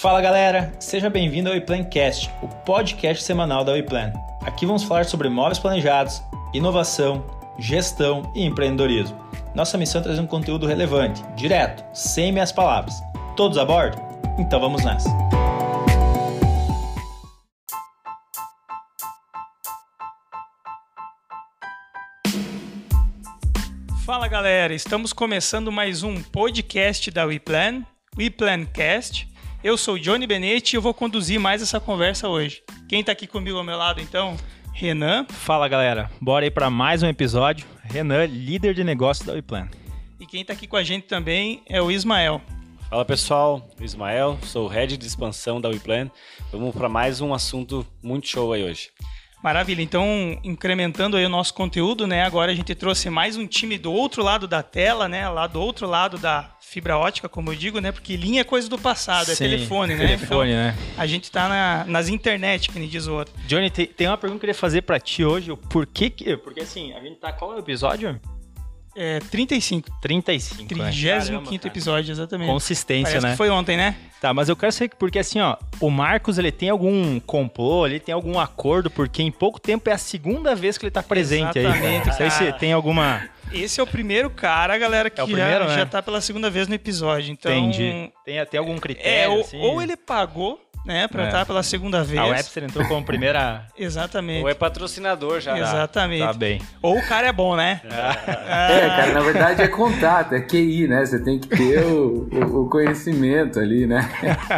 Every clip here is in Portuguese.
Fala galera, seja bem-vindo ao WePlancast, o podcast semanal da WePlan. Aqui vamos falar sobre móveis planejados, inovação, gestão e empreendedorismo. Nossa missão é trazer um conteúdo relevante, direto, sem meias palavras. Todos a bordo? Então vamos nessa! Fala galera, estamos começando mais um podcast da WePlan, WePlancast. Eu sou o Johnny Benetti e eu vou conduzir mais essa conversa hoje. Quem está aqui comigo ao meu lado então? Renan. Fala galera, bora aí para mais um episódio. Renan, líder de negócio da WePlan. E quem está aqui com a gente também é o Ismael. Fala pessoal, Ismael, sou o head de expansão da WePlan. Vamos para mais um assunto muito show aí hoje. Maravilha, então incrementando aí o nosso conteúdo, né? Agora a gente trouxe mais um time do outro lado da tela, né? Lá do outro lado da fibra ótica, como eu digo, né? Porque linha é coisa do passado, é Sim, é telefone, né? Telefone, então, né? A gente tá na, nas internet, que nem diz o outro. Johnny, tem, tem uma pergunta que eu queria fazer para ti hoje. Por que que... Porque assim, a gente tá... Qual é o episódio? É, 35. 35. 35 é. episódio, exatamente. Consistência, Parece né? Que foi ontem, né? Tá, mas eu quero saber porque assim, ó, o Marcos, ele tem algum complô, ele tem algum acordo, porque em pouco tempo é a segunda vez que ele tá presente Exatamente, aí. Não sei se tem alguma. Esse é o primeiro cara, galera, que é primeiro, já, né? já tá pela segunda vez no episódio. Então, Entendi. Tem até algum critério? É, ou, assim? ou ele pagou né, para é. estar pela segunda vez. A Webster entrou como primeira. Exatamente. Ou é patrocinador já. Exatamente. Tá bem. Ou o cara é bom, né? É, cara, na verdade é contato, é QI, né? Você tem que ter o, o, o conhecimento ali, né?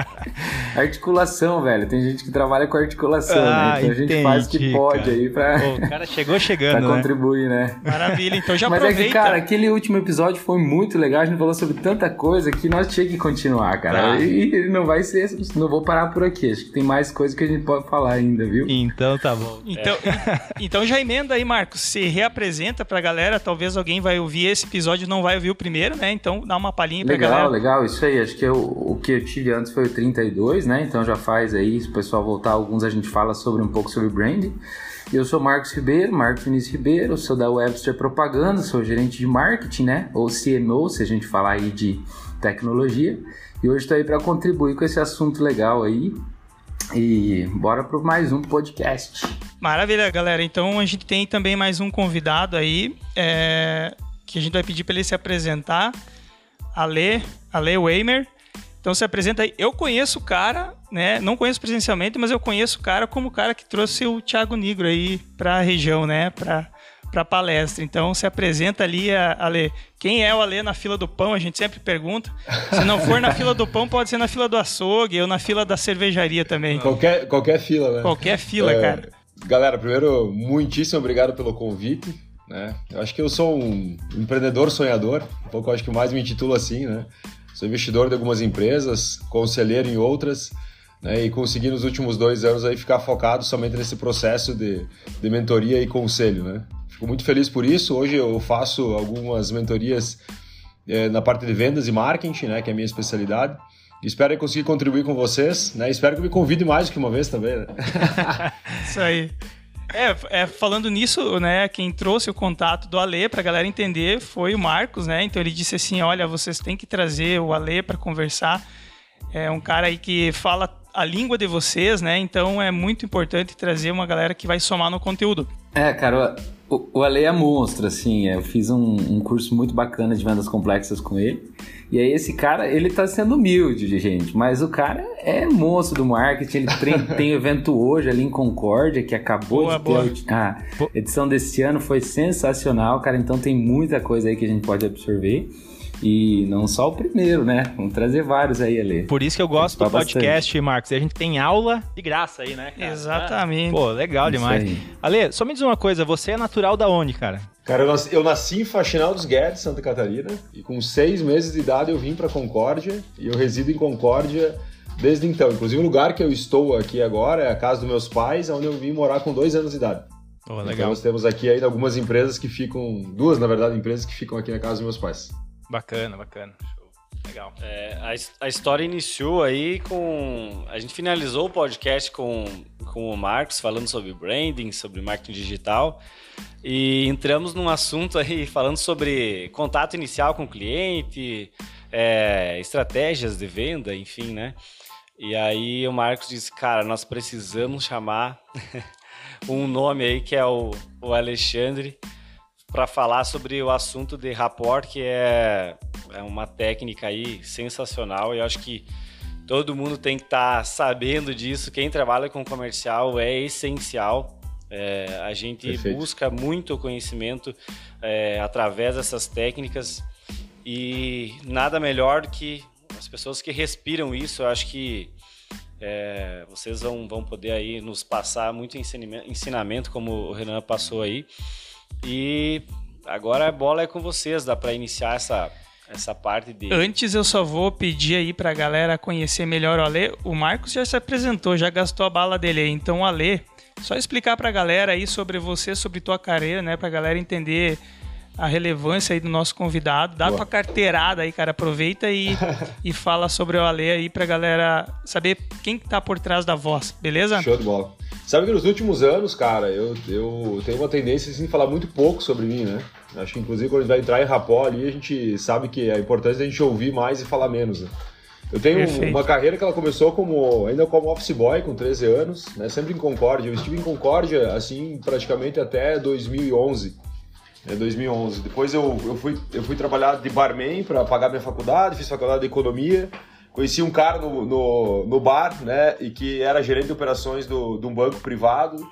Articulação, velho. Tem gente que trabalha com articulação, né? ah, né? Então entendi, a gente faz o que pode cara. aí pra. Pô, o cara chegou chegando. pra né? contribuir, né? Maravilha, então já Mas aproveita. é que, cara, aquele último episódio foi muito legal. A gente falou sobre tanta coisa que nós tínhamos que continuar, cara. Ah. E não vai ser. Não vou parar por aqui. Acho que tem mais coisas que a gente pode falar ainda, viu? Então tá bom. Então, então já emenda aí, Marcos. Se reapresenta pra galera. Talvez alguém vai ouvir esse episódio e não vai ouvir o primeiro, né? Então dá uma palhinha pra legal, galera. Legal, legal. Isso aí. Acho que eu, o que eu tive antes foi o 32, né? Então já faz aí, se o pessoal voltar, alguns a gente fala sobre um pouco sobre branding. Eu sou Marcos Ribeiro, Marcos Vinícius Ribeiro, sou da Webster Propaganda, sou gerente de marketing, né? Ou CMO, se a gente falar aí de tecnologia. E hoje estou aí para contribuir com esse assunto legal aí. E bora para mais um podcast. Maravilha, galera. Então a gente tem também mais um convidado aí, é, que a gente vai pedir para ele se apresentar. Ale, Ale Weimer. Então se apresenta aí. Eu conheço o cara, né? Não conheço presencialmente, mas eu conheço o cara como o cara que trouxe o Thiago Negro aí para a região, né? Para para palestra. Então se apresenta ali, Ale. Quem é o Ale na fila do pão? A gente sempre pergunta. Se não for na fila do pão, pode ser na fila do açougue ou na fila da cervejaria também. Qualquer, qualquer fila, né? Qualquer fila, é, cara. Galera, primeiro, muitíssimo obrigado pelo convite. Né? Eu acho que eu sou um empreendedor sonhador, um pouco acho que mais me intitulo assim, né? Sou investidor de algumas empresas, conselheiro em outras, né? E consegui nos últimos dois anos aí ficar focado somente nesse processo de, de mentoria e conselho, né? Fico muito feliz por isso. Hoje eu faço algumas mentorias é, na parte de vendas e marketing, né, que é a minha especialidade. Espero conseguir contribuir com vocês, né? Espero que me convide mais do que uma vez também. Né? isso aí. É, é, falando nisso, né, quem trouxe o contato do Ale para a galera entender foi o Marcos, né? Então ele disse assim, olha, vocês têm que trazer o Ale para conversar. É um cara aí que fala a língua de vocês, né? Então é muito importante trazer uma galera que vai somar no conteúdo. É, cara, o, o Ale é monstro, assim. Eu fiz um, um, curso muito bacana de vendas complexas com ele. E aí esse cara, ele tá sendo humilde, gente. Mas o cara é monstro do marketing. Ele tem, tem evento hoje ali em Concórdia, que acabou boa, de boa. ter... A edição desse ano foi sensacional, cara. Então tem muita coisa aí que a gente pode absorver. E não só o primeiro, né? Vamos trazer vários aí, Ale. Por isso que eu gosto do podcast, bastante. Marcos. A gente tem aula de graça aí, né, cara? Exatamente. Pô, legal isso demais. Aí. Ale, só me diz uma coisa, você é natural da onde, cara? Cara, eu nasci, eu nasci em Faxinal dos Guedes, Santa Catarina, e com seis meses de idade eu vim para Concórdia, e eu resido em Concórdia desde então. Inclusive o lugar que eu estou aqui agora é a casa dos meus pais, onde eu vim morar com dois anos de idade. Oh, legal. Então nós temos aqui ainda algumas empresas que ficam, duas na verdade, empresas que ficam aqui na casa dos meus pais. Bacana, bacana. Legal. É, a, a, história iniciou aí com. A gente finalizou o podcast com, com o Marcos falando sobre branding, sobre marketing digital. E entramos num assunto aí falando sobre contato inicial com o cliente, é, estratégias de venda, enfim, né? E aí o Marcos disse, cara, nós precisamos chamar um nome aí que é o, o Alexandre para falar sobre o assunto de rapport, que é, é uma técnica aí sensacional e acho que todo mundo tem que estar tá sabendo disso. Quem trabalha com comercial é essencial. É, a gente Perfeito. busca muito conhecimento é, através dessas técnicas e nada melhor que as pessoas que respiram isso, eu acho que é, vocês vão, vão poder aí nos passar muito ensinamento, como o Renan passou aí. E agora a bola é com vocês, dá para iniciar essa, essa parte de. Antes eu só vou pedir aí pra galera conhecer melhor o Ale. O Marcos já se apresentou, já gastou a bala dele aí. Então, Ale, só explicar pra galera aí sobre você, sobre tua carreira, né? Pra galera entender a relevância aí do nosso convidado. Dá Boa. tua carteirada aí, cara. Aproveita e, e fala sobre o Ale aí pra galera saber quem tá por trás da voz, beleza? Show de bola. Sabe que nos últimos anos, cara, eu, eu tenho uma tendência assim, de falar muito pouco sobre mim, né? Acho que inclusive quando a gente vai entrar em rapó ali, a gente sabe que é importante a gente ouvir mais e falar menos, né? Eu tenho Perfeito. uma carreira que ela começou como ainda como office boy com 13 anos, né? Sempre em Concórdia. Eu estive em Concórdia assim praticamente até 2011 é 2011. Depois eu, eu, fui, eu fui trabalhar de barman para pagar minha faculdade, fiz faculdade de economia. Conheci um cara no, no, no bar, né, e que era gerente de operações do, de um banco privado.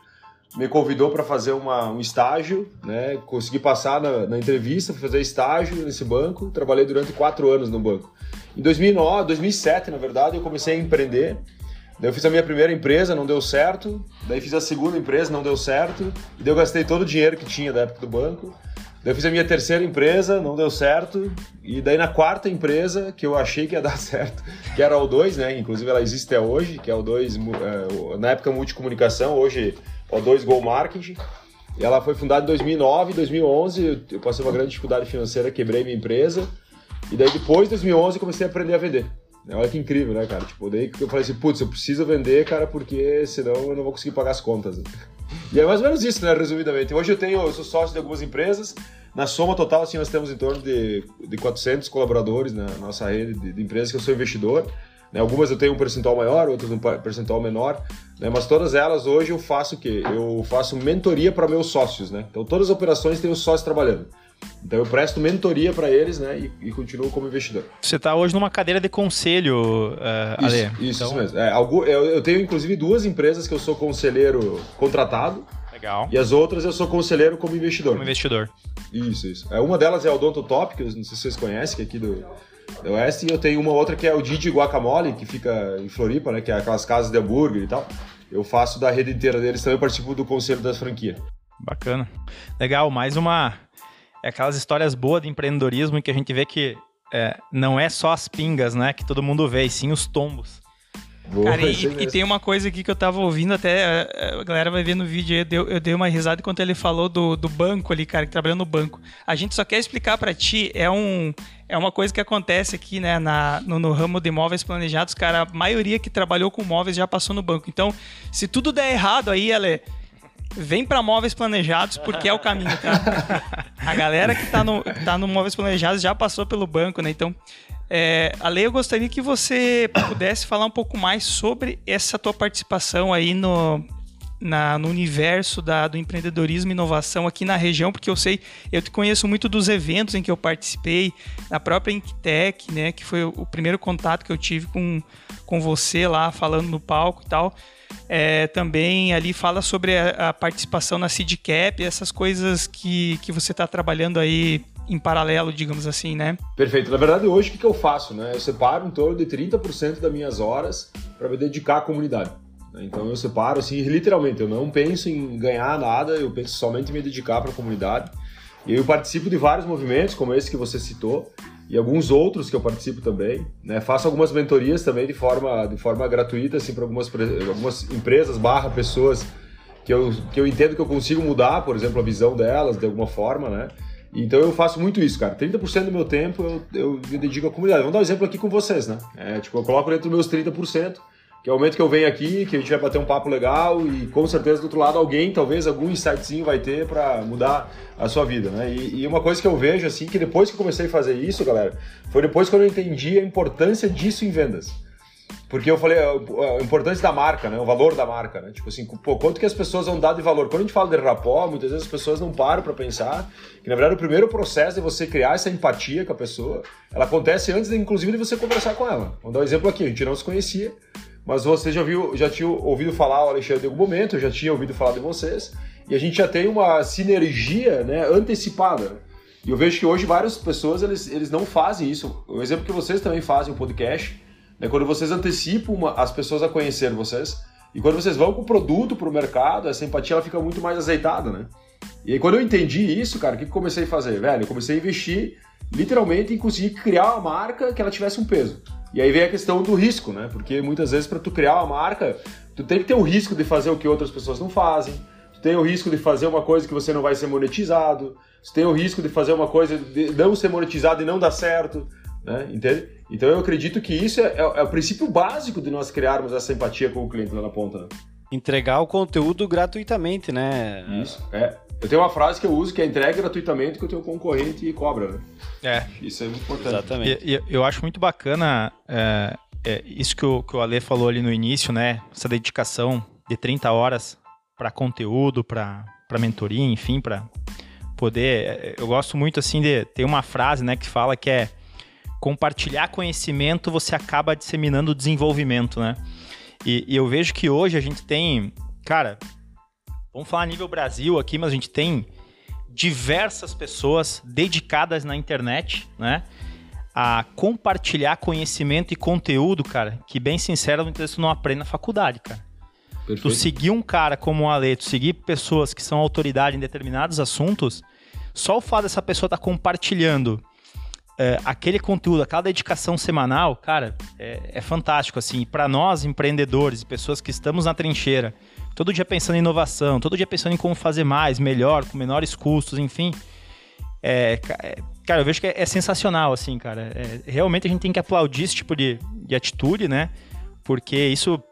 Me convidou para fazer uma, um estágio, né, consegui passar na, na entrevista, fui fazer estágio nesse banco. Trabalhei durante quatro anos no banco. Em 2009, 2007, na verdade, eu comecei a empreender. Daí eu fiz a minha primeira empresa, não deu certo. Daí fiz a segunda empresa, não deu certo. E daí eu gastei todo o dinheiro que tinha da época do banco. Daí eu fiz a minha terceira empresa, não deu certo. E daí na quarta empresa, que eu achei que ia dar certo, que era a O2, né? Inclusive ela existe até hoje, que é a O2, é, na época multicomunicação, hoje O2 Go Marketing. E ela foi fundada em 2009, 2011 eu passei uma grande dificuldade financeira, quebrei minha empresa. E daí depois de 2011 eu comecei a aprender a vender. Olha que incrível, né, cara? Tipo, daí eu falei assim, putz, eu preciso vender, cara, porque senão eu não vou conseguir pagar as contas. E é mais ou menos isso, né, resumidamente. Hoje eu tenho, eu sou sócio de algumas empresas. Na soma total, assim, nós temos em torno de, de 400 colaboradores na nossa rede de, de empresas que eu sou investidor. Né? Algumas eu tenho um percentual maior, outras um percentual menor, né? mas todas elas hoje eu faço o quê? Eu faço mentoria para meus sócios, né? Então todas as operações têm os sócios trabalhando. Então eu presto mentoria para eles, né, e, e, continuo como investidor. Você está hoje numa cadeira de conselho, uh, isso, Ale. Isso, então... isso mesmo. É, algo, eu, eu, tenho inclusive duas empresas que eu sou conselheiro contratado. Legal. E as outras eu sou conselheiro como investidor. Como investidor. Isso, isso. É, uma delas é o Odonto Top, que eu não sei se vocês conhecem, que é aqui do, do Oeste, e eu tenho uma outra que é o Didi Guacamole, que fica em Floripa, né, que é aquelas casas de hambúrguer e tal. Eu faço da rede inteira deles, também participo do conselho das franquias. Bacana. Legal, mais uma é aquelas histórias boas de empreendedorismo em que a gente vê que é, não é só as pingas, né, que todo mundo vê, e sim os tombos. Boa, cara, e, e, tem uma coisa aqui que eu tava ouvindo até, é, a galera vai ver no vídeo, eu dei, eu dei uma risada enquanto ele falou do, do banco ali, cara, que trabalha no banco. A gente só quer explicar para ti, é um é uma coisa que acontece aqui, né, na, no, no, ramo de imóveis planejados, cara, a maioria que trabalhou com móveis já passou no banco. Então, se tudo der errado aí, ela vem para móveis planejados porque é o caminho, tá? A galera que tá no, tá no móveis planejados já passou pelo banco, né? Então, é, Ale, eu gostaria que você pudesse falar um pouco mais sobre essa tua participação aí no, na, no universo da, do empreendedorismo e inovação aqui na região, porque eu sei, eu te conheço muito dos eventos em que eu participei, na própria Inktec, né, que foi o primeiro contato que eu tive com, com você lá, falando no palco e tal. É, também ali fala sobre a, a participação na SeedCap, essas coisas que, que você está trabalhando aí em paralelo, digamos assim, né? Perfeito. Na verdade, hoje o que, eu faço? Né? Eu separo em torno de 30% das minhas horas para me dedicar à comunidade. Né? Então eu separo assim, literalmente, eu não penso em ganhar nada, eu penso somente em me dedicar para a comunidade. E eu participo de vários movimentos, como esse que você citou, e alguns outros que eu participo também. Né? Faço algumas mentorias também de forma, de forma gratuita, assim, para algumas, algumas empresas barra pessoas que eu, que eu entendo que eu consigo mudar, por exemplo, a visão delas de alguma forma, né? Então eu faço muito isso, cara. 30% do meu tempo eu, eu me dedico à comunidade. Vamos dar um exemplo aqui com vocês, né? É, tipo, eu coloco dentro dos meus 30%, que é o momento que eu venho aqui, que a gente vai bater um papo legal e com certeza do outro lado alguém, talvez algum insightzinho vai ter para mudar a sua vida, né? E, e, uma coisa que eu vejo assim, que depois que eu comecei a fazer isso, galera, foi depois que eu entendi a importância disso em vendas. Porque eu falei a importância da marca, né? O valor da marca, né? Tipo assim, pô, quanto que as pessoas vão dar de valor? Quando a gente fala de rapó, muitas vezes as pessoas não param para pensar que, na verdade, o primeiro processo de você criar essa empatia com a pessoa, ela acontece antes, de, inclusive, de você conversar com ela. Vou dar um exemplo aqui, a gente não se conhecia, mas você já viu, já tinha ouvido falar o Alexandre em algum momento, eu já tinha ouvido falar de vocês, e a gente já tem uma sinergia, né, antecipada. E eu vejo que hoje várias pessoas, eles, eles não fazem isso. O exemplo que vocês também fazem, o podcast, é quando vocês antecipam uma, as pessoas a conhecer vocês. E quando vocês vão com o produto para o mercado, essa empatia ela fica muito mais azeitada, né? E aí, quando eu entendi isso, cara, o que eu comecei a fazer? Velho, eu comecei a investir literalmente em conseguir criar uma marca que ela tivesse um peso. E aí vem a questão do risco, né? Porque muitas vezes para tu criar uma marca, tu tem que ter o risco de fazer o que outras pessoas não fazem. Tu tem o risco de fazer uma coisa que você não vai ser monetizado. Tu tem o risco de fazer uma coisa de não ser monetizado e não dar certo, né? Entende? Então eu acredito que isso é, é, é, o princípio básico de nós criarmos essa empatia com o cliente lá na ponta. Né? Entregar o conteúdo gratuitamente, né? Isso, é. Eu tenho uma frase que eu uso que é entregue gratuitamente que o teu concorrente cobra, né? É. Isso é muito importante. Exatamente. E, e, eu acho muito bacana é, é, isso que o, que o Ale falou ali no início, né? Essa dedicação de 30 horas para conteúdo, para mentoria, enfim, para poder. É, eu gosto muito assim de. Tem uma frase, né, que fala que é compartilhar conhecimento, você acaba disseminando desenvolvimento, né? E, e, eu vejo que hoje a gente tem, cara, vamos falar a nível Brasil aqui, mas a gente tem diversas pessoas dedicadas na internet, né? A compartilhar conhecimento e conteúdo, cara, que bem sincero, muitas vezes tu não aprende na faculdade, cara. Perfeito. Tu seguir um cara como o Ale, tu seguir pessoas que são autoridade em determinados assuntos, só o fato dessa pessoa estar tá compartilhando é, aquele conteúdo, aquela dedicação semanal, cara, é, é fantástico, assim. Para nós, empreendedores e pessoas que estamos na trincheira, todo dia pensando em inovação, todo dia pensando em como fazer mais, melhor, com menores custos, enfim. É, é cara, eu vejo que é, é sensacional, assim, cara. É, realmente a gente tem que aplaudir esse tipo de, de atitude, né? Porque isso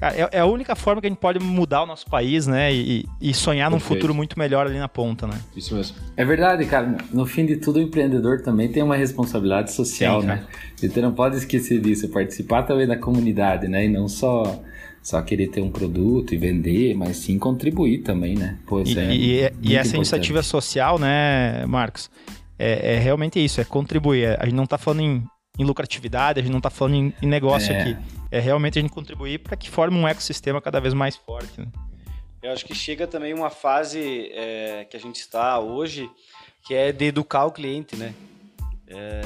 Cara, é, é, a única forma que a gente pode mudar o nosso país, né? E, e sonhar Perfeito. num futuro muito melhor ali na ponta, né? Isso mesmo. É verdade, cara. No fim de tudo, o empreendedor também tem uma responsabilidade social, Sim, né? Você não pode esquecer disso, participar também da comunidade, né? E não só só querer ter um produto e vender, mas sim contribuir também, né? Pois e, é. E, e, essa iniciativa social, né, Marcos? É, é, realmente isso, é contribuir. A gente não está falando em, em, lucratividade, a gente não está falando em, em negócio é. aqui é realmente a gente contribuir para que forme um ecossistema cada vez mais forte. Né? Eu acho que chega também uma fase é, que a gente está hoje, que é de educar o cliente, né? É,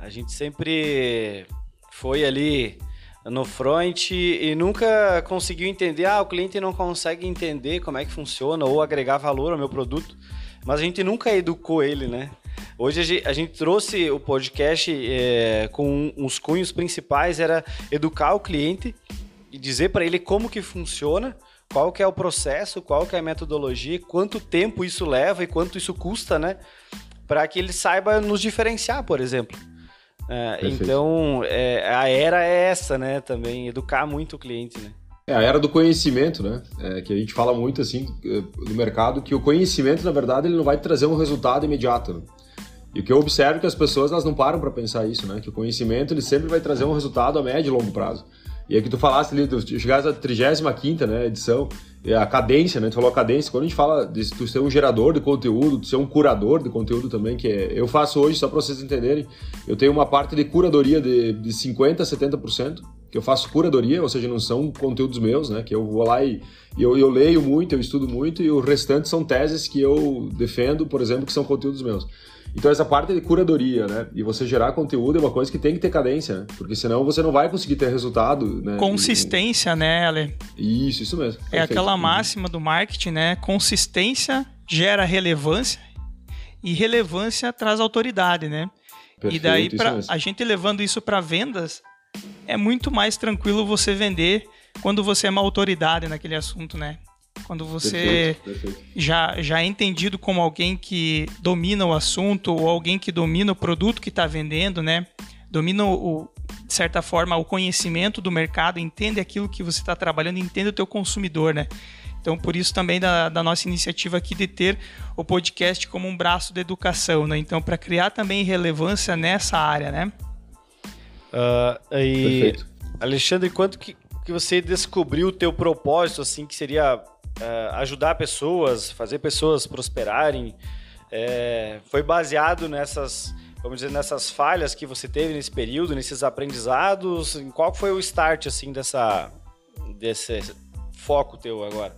a gente sempre foi ali no front e nunca conseguiu entender, ah, o cliente não consegue entender como é que funciona ou agregar valor ao meu produto, mas a gente nunca educou ele, né? Hoje a gente trouxe o podcast é, com os cunhos principais, era educar o cliente e dizer para ele como que funciona, qual que é o processo, qual que é a metodologia, quanto tempo isso leva e quanto isso custa, né? Para que ele saiba nos diferenciar, por exemplo. É, então, é, a era é essa, né? Também, educar muito o cliente, né? É a era do conhecimento, né? É, que a gente fala muito assim é, no mercado que o conhecimento, na verdade, ele não vai trazer um resultado imediato. Né? E o que eu observo é que as pessoas elas não param para pensar isso, né? Que o conhecimento ele sempre vai trazer um resultado a médio e longo prazo. E aí que tu falaste ali, tu chegaste à 35 né, edição, a cadência, né? Tu falou a cadência. Quando a gente fala de tu ser um gerador de conteúdo, tu ser um curador de conteúdo também, que é, eu faço hoje, só para vocês entenderem, eu tenho uma parte de curadoria de, de 50% a 70%, que eu faço curadoria, ou seja, não são conteúdos meus, né? Que eu vou lá e, e eu, eu leio muito, eu estudo muito, e o restante são teses que eu defendo, por exemplo, que são conteúdos meus. Então essa parte de curadoria, né? E você gerar conteúdo é uma coisa que tem que ter cadência, né? Porque senão você não vai conseguir ter resultado, né? Consistência, né, Ale? Isso, isso mesmo. É Perfeito. aquela máxima do marketing, né? Consistência gera relevância e relevância traz autoridade, né? Perfeito, e daí para a gente levando isso para vendas, é muito mais tranquilo você vender quando você é uma autoridade naquele assunto, né? Quando você perfeito, perfeito. Já, já é entendido como alguém que domina o assunto ou alguém que domina o produto que está vendendo, né? Domina, o, de certa forma, o conhecimento do mercado, entende aquilo que você está trabalhando, entende o teu consumidor, né? Então, por isso também da, da, nossa iniciativa aqui de ter o podcast como um braço de educação, né? Então, para criar também relevância nessa área, né? Uh, e Perfeito Alexandre, quanto que, que você descobriu o teu propósito, assim, que seria uh, ajudar pessoas, fazer pessoas prosperarem, é, foi baseado nessas, vamos dizer, nessas falhas que você teve nesse período, nesses aprendizados? Em qual foi o start, assim, dessa, desse foco teu agora?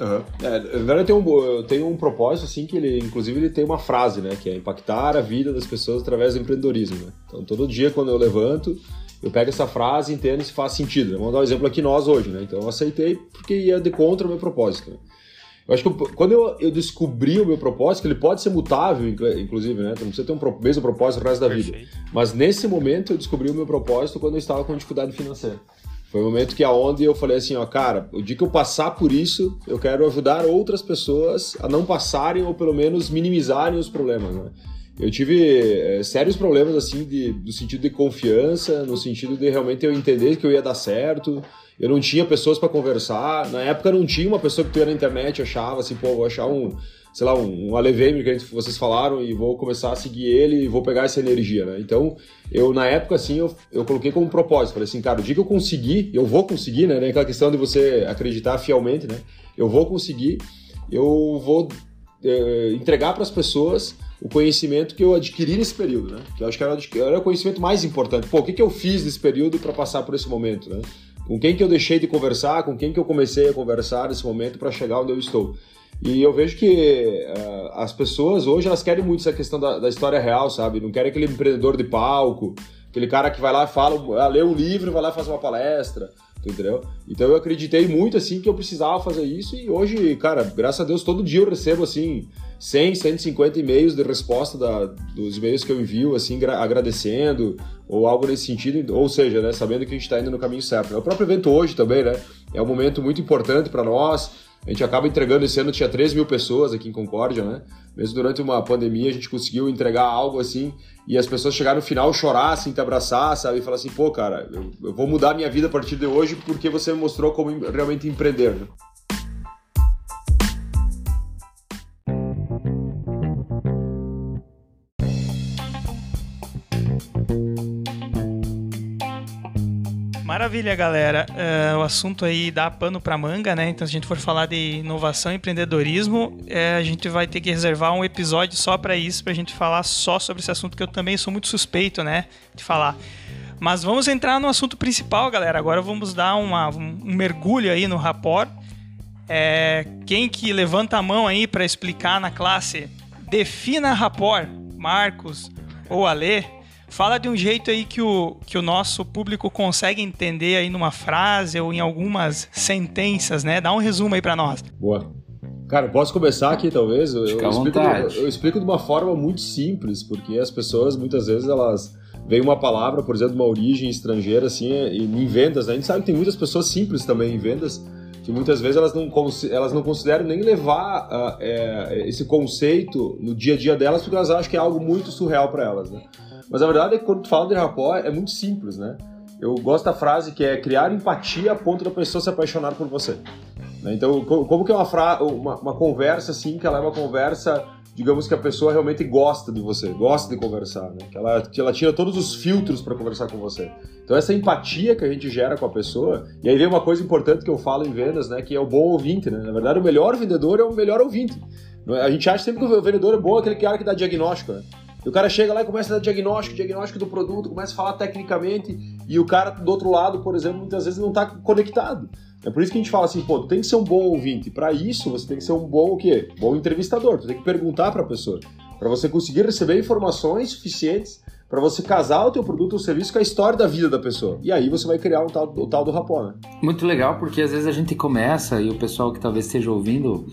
Uhum. É, verdade, tenho, um, um propósito, assim, que ele, inclusive, ele tem uma frase, né? Que é impactar a vida das pessoas através do empreendedorismo, né? Então, todo dia, quando eu levanto, eu pego essa frase e entendo se faz sentido. Vamos dar um exemplo aqui nós hoje, né? Então, eu aceitei porque ia de contra o meu propósito, né? Eu acho que eu, quando eu, eu, descobri o meu propósito, que ele pode ser mutável, inclusive, né? Não precisa ter um mesmo propósito o resto da Perfeito. vida. Mas nesse momento eu descobri o meu propósito quando eu estava com dificuldade financeira. Foi o um momento que aonde eu falei assim, ó, cara, o dia que eu passar por isso, eu quero ajudar outras pessoas a não passarem ou pelo menos minimizarem os problemas, né? Eu tive é, sérios problemas assim de, do sentido de confiança, no sentido de realmente eu entender que eu ia dar certo. Eu não tinha pessoas para conversar. Na época não tinha uma pessoa que tu ia na internet achava assim, pô, vou achar um, sei lá, um, um Alevemer que vocês falaram e vou começar a seguir ele e vou pegar essa energia, né? Então, eu na época, assim, eu, eu coloquei como propósito, falei assim, cara, o dia que eu conseguir, eu vou conseguir, né? Aquela questão de você acreditar fielmente, né? Eu vou conseguir, eu vou é, entregar para as pessoas o conhecimento que eu adquiri nesse período, né? Que eu acho que era, o conhecimento mais importante. Pô, o que, que eu fiz nesse período para passar por esse momento, né? Com quem que eu deixei de conversar, com quem que eu comecei a conversar nesse momento para chegar onde eu estou. E eu vejo que uh, as pessoas hoje elas querem muito essa questão da, da, história real, sabe? Não querem aquele empreendedor de palco, aquele cara que vai lá e fala, lê um livro, vai lá e faz uma palestra, entendeu? Então eu acreditei muito assim que eu precisava fazer isso e hoje, cara, graças a Deus todo dia eu recebo assim 100, 150 e-mails de resposta da, dos e-mails que eu envio, assim, agradecendo ou algo nesse sentido, ou seja, né, sabendo que a gente está indo no caminho certo. O próprio evento hoje também, né, é um momento muito importante para nós a gente acaba entregando, esse ano tinha 3 mil pessoas aqui em Concórdia, né? Mesmo durante uma pandemia, a gente conseguiu entregar algo assim, e as pessoas chegaram no final, chorar, assim, te abraçar, sabe? E falar assim, pô, cara, eu, eu vou mudar minha vida a partir de hoje porque você me mostrou como realmente empreender, né? Maravilha, galera. Uh, o assunto aí dá pano para manga, né? Então, se a gente for falar de inovação e empreendedorismo, é, a gente vai ter que reservar um episódio só para isso, para a gente falar só sobre esse assunto que eu também sou muito suspeito, né, de falar. Mas vamos entrar no assunto principal, galera. Agora vamos dar uma, um, mergulho aí no rapport. É, quem que levanta a mão aí para explicar na classe? Defina rapport, Marcos ou Alê. Fala de um jeito aí que o, que o nosso público consegue entender aí numa frase ou em algumas sentenças, né? Dá um resumo aí para nós. Boa. Cara, posso começar aqui, talvez? Eu, eu, explico, eu, eu explico de uma forma muito simples, porque as pessoas, muitas vezes, elas veem uma palavra, por exemplo, de uma origem estrangeira, assim, e em vendas, né? A gente sabe que tem muitas pessoas simples também em vendas, que muitas vezes elas não, elas não consideram nem levar uh, é, esse conceito no dia a dia delas, porque elas acham que é algo muito surreal para elas, né? Mas a verdade é que quando tu fala de rapport é muito simples, né? Eu gosto da frase que é criar empatia a ponto da pessoa se apaixonar por você. Né? Então, como que é uma, fra uma, uma conversa assim, que ela é uma conversa, digamos que a pessoa realmente gosta de você, gosta de conversar, né? que, ela, que ela tira todos os filtros para conversar com você. Então, essa empatia que a gente gera com a pessoa, e aí vem uma coisa importante que eu falo em vendas, né? que é o bom ouvinte. Né? Na verdade, o melhor vendedor é o melhor ouvinte. É? A gente acha sempre que o vendedor é bom, aquele cara que dá diagnóstico. Né? E o cara chega lá e começa a dar diagnóstico, diagnóstico do produto, começa a falar tecnicamente, e o cara do outro lado, por exemplo, muitas vezes não está conectado. É por isso que a gente fala assim, pô, tu tem que ser um bom ouvinte. Para isso, você tem que ser um bom o quê? Bom entrevistador. Tu tem que perguntar para a pessoa, para você conseguir receber informações suficientes para você casar o teu produto ou serviço com a história da vida da pessoa. E aí você vai criar um tal, o tal do rapó, né? Muito legal, porque às vezes a gente começa e o pessoal que talvez esteja ouvindo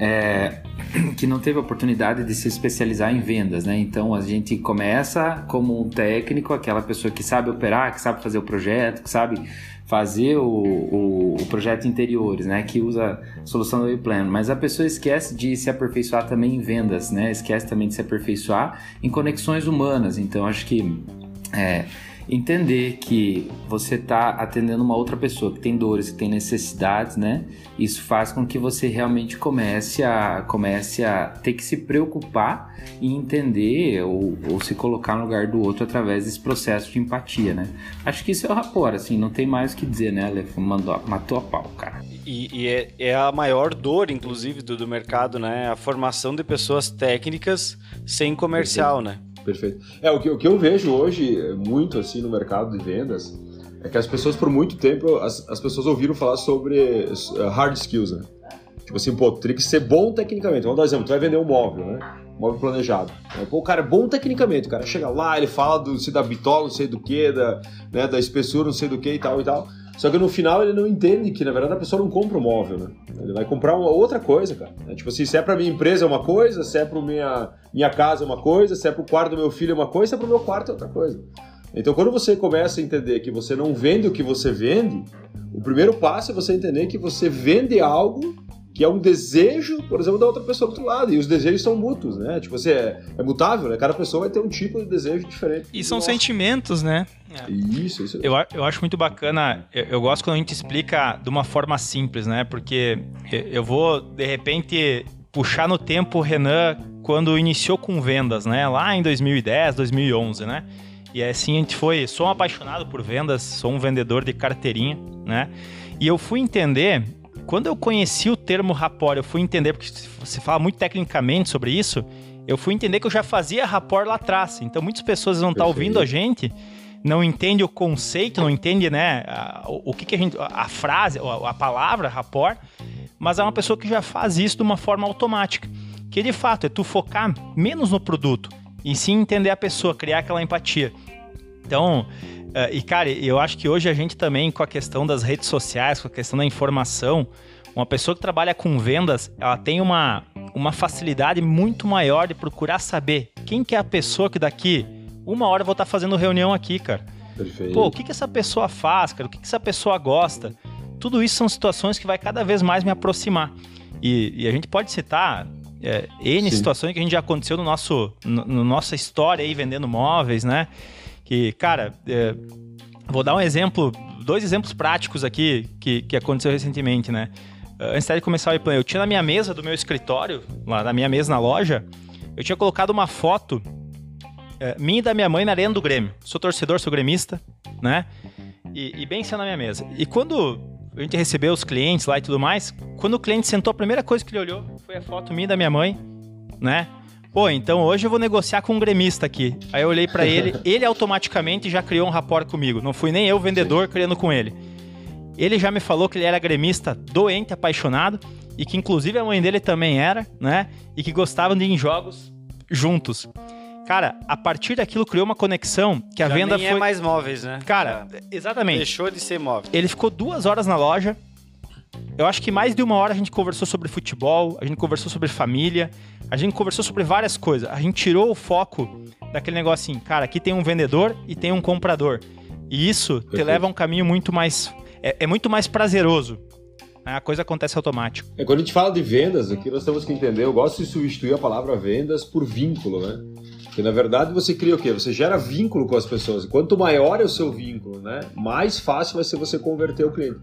é, que não teve oportunidade de se especializar em vendas, né? Então a gente começa como um técnico, aquela pessoa que sabe operar, que sabe fazer o projeto, que sabe fazer o, o, o projeto interiores, né? Que usa solução do web plano, mas a pessoa esquece de se aperfeiçoar também em vendas, né? Esquece também de se aperfeiçoar em conexões humanas. Então acho que é, entender que você está atendendo uma outra pessoa que tem dores, que tem necessidades, né? Isso faz com que você realmente comece a, comece a ter que se preocupar e entender ou, ou se colocar no lugar do outro através desse processo de empatia, né? Acho que isso é o rapor, assim, não tem mais o que dizer, né? Ele mandou, matou a pau, cara. E, e é, é, a maior dor, inclusive, do, do mercado, né? A formação de pessoas técnicas sem comercial, né? Perfeito. É, o que, o que eu vejo hoje muito assim no mercado de vendas é que as pessoas, por muito tempo, as, as pessoas ouviram falar sobre uh, hard skills, né? Tipo assim, pô, teria que ser bom tecnicamente. Vamos dar um exemplo, tu vai vender um móvel, né? móvel planejado. Pô, o cara é bom tecnicamente, o cara chega lá, ele fala do, se da bitola, não sei do que, da, né, da espessura, não sei do que e tal e tal. Só que no final ele não entende que, na verdade, a pessoa não compra o um móvel, né? Ele vai comprar uma outra coisa, cara. É, tipo assim, se é pra minha empresa é uma coisa, se é pra minha, minha casa é uma coisa, se é pro quarto do meu filho é uma coisa, se é pro meu quarto é outra coisa. Então, quando você começa a entender que você não vende o que você vende, o primeiro passo é você entender que você vende algo que é um desejo, por exemplo, da outra pessoa do outro lado. E os desejos são mútuos, né? Tipo, você é, é mutável, né? Cada pessoa vai ter um tipo de desejo diferente. E são nosso. sentimentos, né? É. Isso, isso. Eu, eu acho muito bacana, eu, eu, gosto quando a gente explica de uma forma simples, né? Porque eu vou, de repente, puxar no tempo o Renan quando iniciou com vendas, né? Lá em 2010, 2011, né? E assim a gente foi, sou um apaixonado por vendas, sou um vendedor de carteirinha, né? E eu fui entender quando eu conheci o termo rapport, eu fui entender, porque você fala muito tecnicamente sobre isso, eu fui entender que eu já fazia rapport lá atrás. Então muitas pessoas vão estar ouvindo a gente, não entende o conceito, não entende, né, a, o, que, que a gente, a frase, a, a palavra rapport, mas é uma pessoa que já faz isso de uma forma automática. Que de fato é tu focar menos no produto e sim entender a pessoa, criar aquela empatia. Então, Uh, e, cara, eu acho que hoje a gente também, com a questão das redes sociais, com a questão da informação, uma pessoa que trabalha com vendas, ela tem uma, uma facilidade muito maior de procurar saber quem que é a pessoa que daqui uma hora eu vou estar fazendo reunião aqui, cara. Perfeito. Pô, o que, que essa pessoa faz, cara? O que, que essa pessoa gosta? Tudo isso são situações que vai cada vez mais me aproximar. E, e a gente pode citar é, N Sim. situações que a gente já aconteceu no nosso, no, no nossa história aí vendendo móveis, né? Que, cara, é, vou dar um exemplo, dois exemplos práticos aqui que, que aconteceu recentemente, né? É, antes de começar o e eu tinha na minha mesa do meu escritório, lá na minha mesa na loja, eu tinha colocado uma foto é, minha e da minha mãe na arena do Grêmio. Sou torcedor, sou gremista, né? E, e bem sendo na minha mesa. E quando a gente recebeu os clientes lá e tudo mais, quando o cliente sentou, a primeira coisa que ele olhou foi a foto minha e da minha mãe, né? Pô, então hoje eu vou negociar com um gremista aqui. Aí eu olhei para ele, ele automaticamente já criou um rapport comigo. Não fui nem eu, vendedor, criando com ele. Ele já me falou que ele era gremista doente, apaixonado, e que inclusive a mãe dele também era, né? E que gostavam de ir em jogos juntos. Cara, a partir daquilo criou uma conexão que a já venda nem foi. é mais móveis, né? Cara, exatamente. Deixou de ser móvel. Ele ficou duas horas na loja. Eu acho que mais de uma hora a gente conversou sobre futebol, a gente conversou sobre família, a gente conversou sobre várias coisas. A gente tirou o foco daquele negócio assim, cara, aqui tem um vendedor e tem um comprador. E isso Perfeito. te leva a um caminho muito mais. É, é muito mais prazeroso. Né? A coisa acontece automático. É, quando a gente fala de vendas, aqui nós temos que entender, eu gosto de substituir a palavra vendas por vínculo, né? Porque na verdade você cria o quê? Você gera vínculo com as pessoas. Quanto maior é o seu vínculo, né? Mais fácil vai ser você converter o cliente.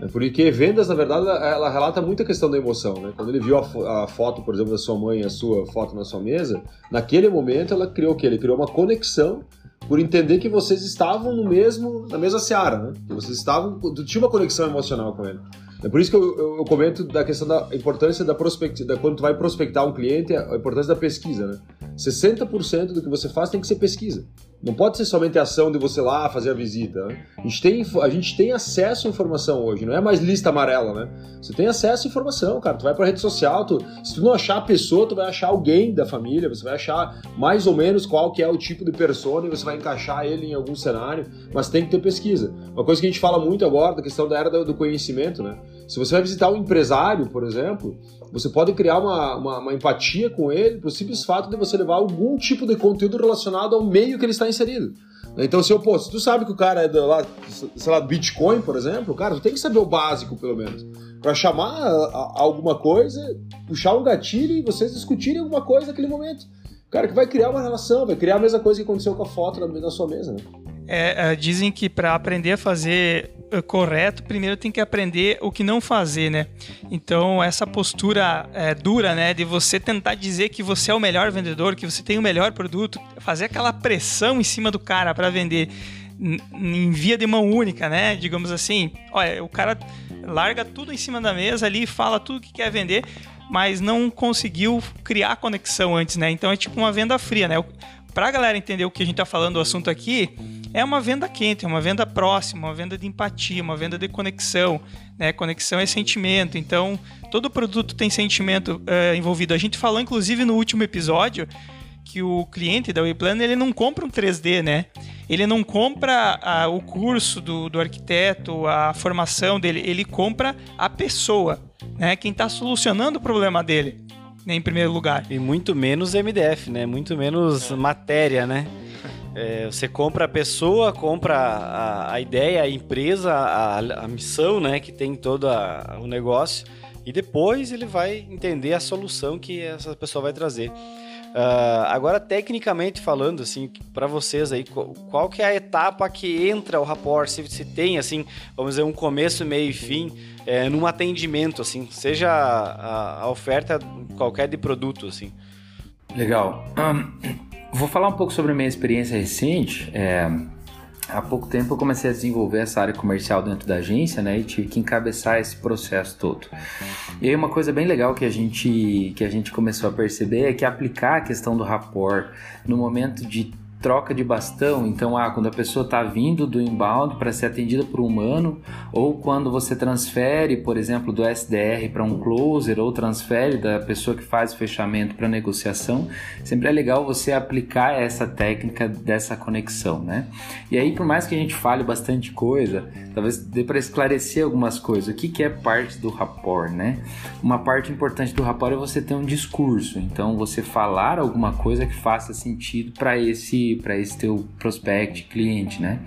É porque vendas, na verdade, ela relata muito a questão da emoção. Né? Quando ele viu a, a, foto, por exemplo, da sua mãe, a sua foto na sua mesa, naquele momento ela criou o quê? Ele criou uma conexão por entender que vocês estavam no mesmo, na mesma seara, né? Que vocês estavam, tinha uma conexão emocional com ele. É por isso que eu, eu, comento da questão da importância da prospectiva, quando tu vai prospectar um cliente, a importância da pesquisa, né? 60% do que você faz tem que ser pesquisa. Não pode ser somente a ação de você lá fazer a visita. Né? A, gente tem, a gente tem acesso à informação hoje, não é mais lista amarela, né? Você tem acesso à informação, cara. Tu vai pra rede social, tu, se tu não achar a pessoa, tu vai achar alguém da família, você vai achar mais ou menos qual que é o tipo de persona e você vai encaixar ele em algum cenário, mas tem que ter pesquisa. Uma coisa que a gente fala muito agora, da questão da era do conhecimento, né? Se você vai visitar um empresário, por exemplo, você pode criar uma, uma, uma empatia com ele pelo simples fato de você levar algum tipo de conteúdo relacionado ao meio que ele está inserido. Então, se eu, pô, se tu sabe que o cara é do, lá, sei lá, Bitcoin, por exemplo, cara, tu tem que saber o básico, pelo menos. Para chamar a, a, alguma coisa, puxar um gatilho e vocês discutirem alguma coisa naquele momento. Cara, que vai criar uma relação, vai criar a mesma coisa que aconteceu com a foto na, na sua mesa, né? é, é, dizem que para aprender a fazer correto, primeiro tem que aprender o que não fazer, né? Então, essa postura é, dura, né, de você tentar dizer que você é o melhor vendedor, que você tem o melhor produto, fazer aquela pressão em cima do cara para vender em via de mão única, né? Digamos assim, olha, o cara larga tudo em cima da mesa ali, fala tudo que quer vender, mas não conseguiu criar conexão antes, né? Então é tipo uma venda fria, né? Pra galera entender o que a gente tá falando do assunto aqui, é uma venda quente, é uma venda próxima, uma venda de empatia, uma venda de conexão, né? Conexão é sentimento, então todo produto tem sentimento uh, envolvido. A gente falou, inclusive, no último episódio que o cliente da Wayplan ele não compra um 3D, né? Ele não compra a, o curso do, do arquiteto, a formação dele, ele compra a pessoa, né? Quem está solucionando o problema dele, né, em primeiro lugar. E muito menos MDF, né? Muito menos matéria, né? É, você compra a pessoa, compra a, a ideia, a empresa, a, a, missão, né? Que tem todo a, o negócio. E depois ele vai entender a solução que essa pessoa vai trazer. Uh, agora, tecnicamente falando, assim, para vocês aí, qual, que é a etapa que entra o rapport? Se, se tem, assim, vamos dizer, um começo, meio e fim, é, num atendimento, assim, seja a, a, oferta qualquer de produto, assim. Legal. Um, vou falar um pouco sobre a minha experiência recente. É, há pouco tempo eu comecei a desenvolver essa área comercial dentro da agência, né? E tive que encabeçar esse processo todo. E aí uma coisa bem legal que a gente que a gente começou a perceber é que aplicar a questão do rapport no momento de troca de bastão. Então, ah, quando a pessoa está vindo do inbound para ser atendida por um humano, ou quando você transfere, por exemplo, do SDR para um closer, ou transfere da pessoa que faz o fechamento para negociação, sempre é legal você aplicar essa técnica dessa conexão, né? E aí, por mais que a gente fale bastante coisa, talvez dê para esclarecer algumas coisas. O que, que é parte do rapport, né? Uma parte importante do rapport é você ter um discurso. Então, você falar alguma coisa que faça sentido para esse para esse teu prospect, cliente, né?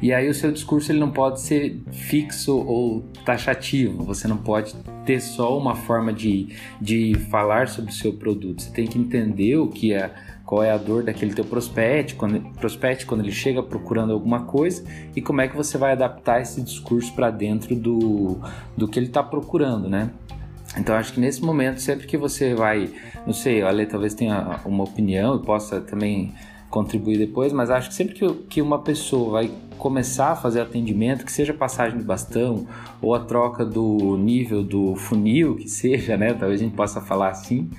E aí o seu discurso ele não pode ser fixo ou taxativo. Você não pode ter só uma forma de, de falar sobre o seu produto. Você tem que entender o que é qual é a dor daquele teu prospect quando, prospect quando ele chega procurando alguma coisa e como é que você vai adaptar esse discurso para dentro do, do que ele está procurando, né? Então acho que nesse momento, sempre que você vai, não sei, a Ale talvez tenha uma opinião e possa também contribuir depois, mas acho que sempre que, que uma pessoa vai começar a fazer atendimento, que seja passagem de bastão ou a troca do nível do funil, que seja, né? Talvez a gente possa falar assim.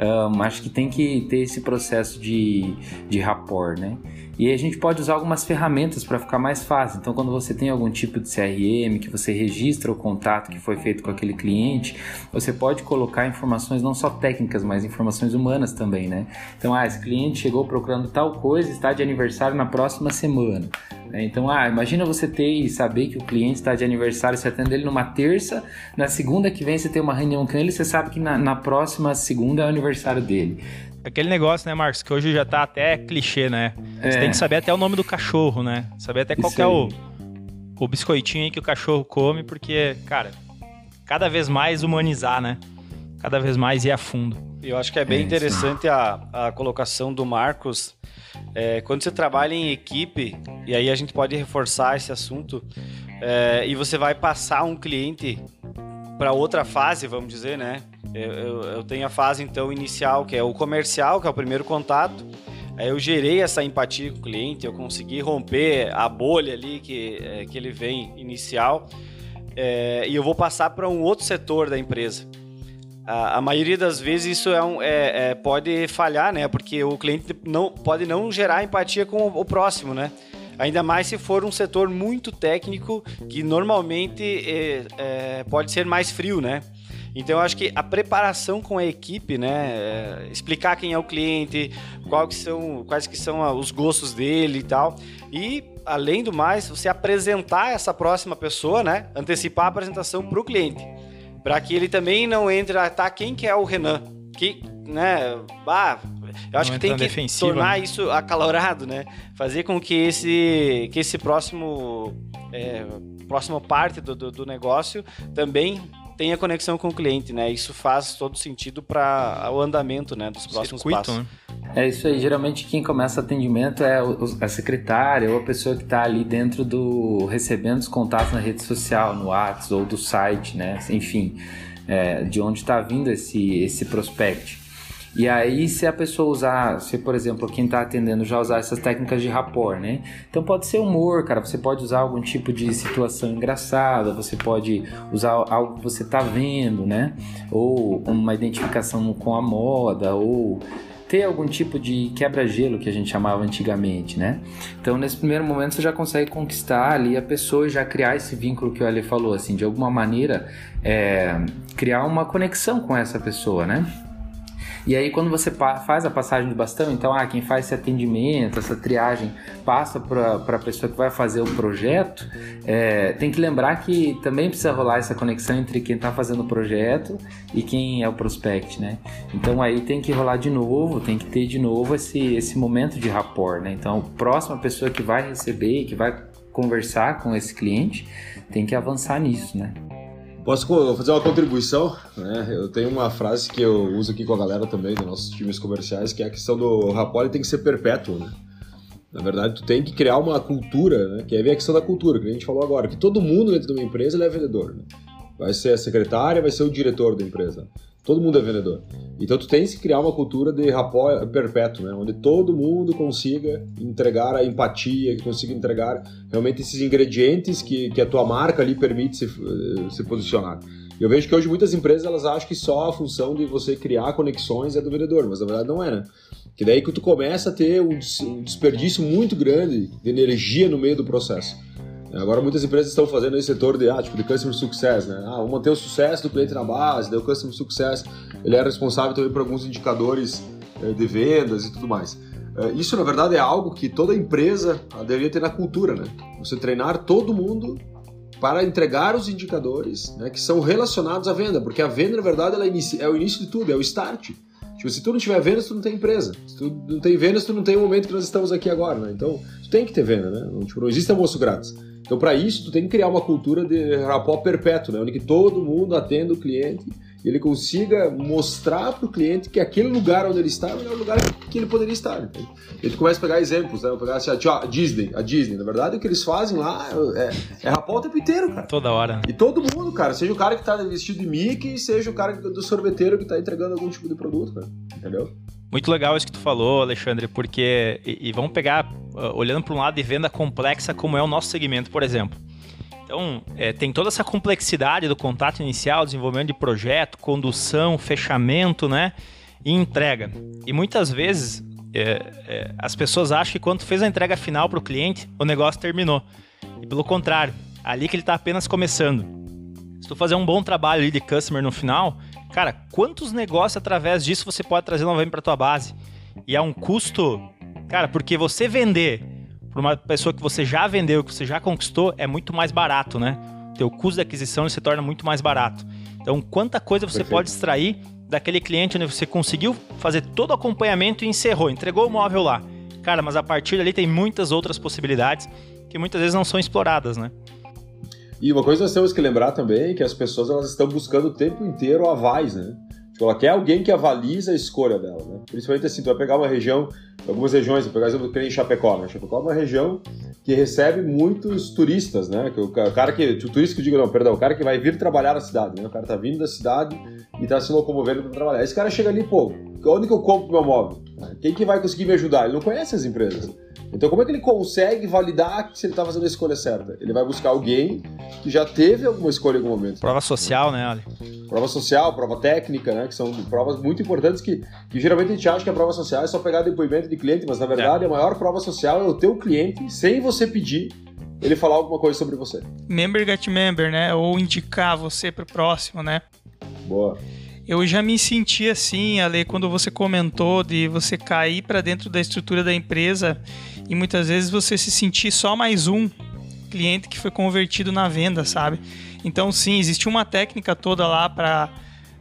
Um, acho que tem que ter esse processo de, de rapport, né? E a gente pode usar algumas ferramentas para ficar mais fácil. Então, quando você tem algum tipo de CRM, que você registra o contato que foi feito com aquele cliente, você pode colocar informações não só técnicas, mas informações humanas também, né? Então, ah, esse cliente chegou procurando tal coisa, está de aniversário na próxima semana. Né? Então, ah, imagina você ter e saber que o cliente está de aniversário, você atende ele numa terça, na segunda que vem você tem uma reunião com ele, você sabe que na, na próxima segunda é o aniversário dele. Aquele negócio, né, Marcos, que hoje já tá até clichê, né? Você é. tem que saber até o nome do cachorro, né? Saber até qual é o, o biscoitinho aí que o cachorro come, porque, cara, cada vez mais humanizar, né? Cada vez mais ir a fundo. Eu acho que é bem é, interessante a, a colocação do Marcos. É, quando você trabalha em equipe, e aí a gente pode reforçar esse assunto, é, e você vai passar um cliente para outra fase, vamos dizer, né? Eu, eu, eu, tenho a fase então inicial, que é o comercial, que é o primeiro contato. Aí eu gerei essa empatia com o cliente, eu consegui romper a bolha ali que, é, que ele vem inicial. É, e eu vou passar para um outro setor da empresa. A, a maioria das vezes isso é, um, é, é, pode falhar, né? Porque o cliente não, pode não gerar empatia com o, o próximo, né? Ainda mais se for um setor muito técnico, que normalmente é, é, pode ser mais frio, né? Então eu acho que a preparação com a equipe, né, é, explicar quem é o cliente, qual que são, quais que são os gostos dele e tal, e além do mais, você apresentar essa próxima pessoa, né, antecipar a apresentação para o cliente, para que ele também não entre, ah, tá, quem que é o Renan? Que, né, ah, eu acho não que tem que tornar né? isso acalorado, né? Fazer com que esse, que esse próximo, é, próxima parte do, do, do negócio também tenha conexão com o cliente, né? Isso faz todo sentido para o andamento, né, dos próximos Circuito, passos. Né? É isso aí. Geralmente quem começa atendimento é a secretária ou a pessoa que está ali dentro do recebendo os contatos na rede social, no WhatsApp ou do site, né? Enfim, é, de onde está vindo esse esse prospect. E aí, se a pessoa usar, se por exemplo, quem está atendendo já usar essas técnicas de rapport, né? Então pode ser humor, cara. Você pode usar algum tipo de situação engraçada, você pode usar algo que você está vendo, né? Ou uma identificação com a moda, ou ter algum tipo de quebra-gelo que a gente chamava antigamente, né? Então, nesse primeiro momento, você já consegue conquistar ali a pessoa e já criar esse vínculo que o Ali falou, assim, de alguma maneira é, criar uma conexão com essa pessoa, né? E aí, quando você faz a passagem do bastão, então, ah, quem faz esse atendimento, essa triagem, passa para a pessoa que vai fazer o projeto, é, tem que lembrar que também precisa rolar essa conexão entre quem está fazendo o projeto e quem é o prospect, né? Então, aí tem que rolar de novo, tem que ter de novo esse, esse momento de rapport, né? Então, a próxima pessoa que vai receber, que vai conversar com esse cliente, tem que avançar nisso, né? Posso fazer uma contribuição? Né? Eu tenho uma frase que eu uso aqui com a galera também, dos nossos times comerciais, que é a questão do rapport tem que ser perpétuo, né? Na verdade, tu tem que criar uma cultura, né? Que aí vem a questão da cultura, que a gente falou agora, que todo mundo dentro de uma empresa é vendedor, né? Vai ser a secretária, vai ser o diretor da empresa. Todo mundo é vendedor. Então tu tens que criar uma cultura de rapport perpétuo, né? onde todo mundo consiga entregar a empatia, que consiga entregar realmente esses ingredientes que, que a tua marca ali permite se, eh, se posicionar. Eu vejo que hoje muitas empresas elas acham que só a função de você criar conexões é do vendedor, mas na verdade não é, né? Que daí que tu começa a ter um desperdício muito grande de energia no meio do processo. Agora muitas empresas estão fazendo esse setor de, ah, tipo, de customer success, né? Ah, vamos manter o sucesso do cliente na base, daí o customer success, ele é responsável também por alguns indicadores eh, de vendas e tudo mais. Eh, isso, na verdade, é algo que toda empresa deveria ter na cultura, né? Você treinar todo mundo para entregar os indicadores né, que são relacionados à venda, porque a venda, na verdade, ela é o início de tudo, é o start. Tipo, se tu não tiver vendas, tu não tem empresa. Se tu não tem vendas, tu não tem o momento que nós estamos aqui agora, né? Então, tu tem que ter venda, né? Tipo, não existe almoço grátis. Então, para isso, tu tem que criar uma cultura de rapport perpétuo, né? onde todo mundo atenda o cliente e ele consiga mostrar para o cliente que aquele lugar onde ele está é o lugar que ele poderia estar. Entende? Ele começa a pegar exemplos, né? Vou pegar assim, a Disney, a Disney. Na verdade, o que eles fazem lá é, é rapport o tempo inteiro, cara. Toda hora. E todo mundo, cara. Seja o cara que está vestido de Mickey, seja o cara do sorveteiro que está entregando algum tipo de produto, cara. Entendeu? Muito legal isso que tu falou, Alexandre, porque. E, e vamos pegar, uh, olhando para um lado de venda complexa, como é o nosso segmento, por exemplo. Então, é, tem toda essa complexidade do contato inicial, desenvolvimento de projeto, condução, fechamento, né? E entrega. E muitas vezes é, é, as pessoas acham que quando fez a entrega final para o cliente, o negócio terminou. E pelo contrário, ali que ele está apenas começando. Se tu fazer um bom trabalho de customer no final, Cara, quantos negócios através disso você pode trazer novamente para tua base? E é um custo, cara, porque você vender para uma pessoa que você já vendeu, que você já conquistou, é muito mais barato, né? Teu custo de aquisição se torna muito mais barato. Então, quanta coisa você Perfeito. pode extrair daquele cliente onde você conseguiu fazer todo o acompanhamento e encerrou, entregou o móvel lá. Cara, mas a partir dali tem muitas outras possibilidades que muitas vezes não são exploradas, né? E uma coisa nós temos que lembrar também é que as pessoas elas estão buscando o tempo inteiro avais, né? Tipo, ela quer alguém que avaliza a escolha dela, né? Principalmente assim, tu vai pegar uma região, algumas regiões, vou pegar exemplo do Chapecó, né? Chapecó é uma região que recebe muitos turistas, né? Que o cara que, o turista que eu digo, não, perdão, o cara que vai vir trabalhar na cidade, né? O cara tá vindo da cidade e tá se locomovendo para trabalhar. Esse cara chega ali, pô, onde que eu compro meu móvel? Quem que vai conseguir me ajudar? Ele não conhece as empresas. Então, como é que ele consegue validar se ele está fazendo a escolha certa? Ele vai buscar alguém que já teve alguma escolha em algum momento. Prova social, né, Ali? Prova social, prova técnica, né? Que são provas muito importantes que, que geralmente a gente acha que a prova social é só pegar depoimento de cliente, mas na verdade é. a maior prova social é o teu cliente, sem você pedir, ele falar alguma coisa sobre você. Member get member, né? Ou indicar você para o próximo, né? Boa. Eu já me senti assim, Ale, quando você comentou de você cair para dentro da estrutura da empresa e muitas vezes você se sentir só mais um cliente que foi convertido na venda, sabe? Então, sim, existe uma técnica toda lá para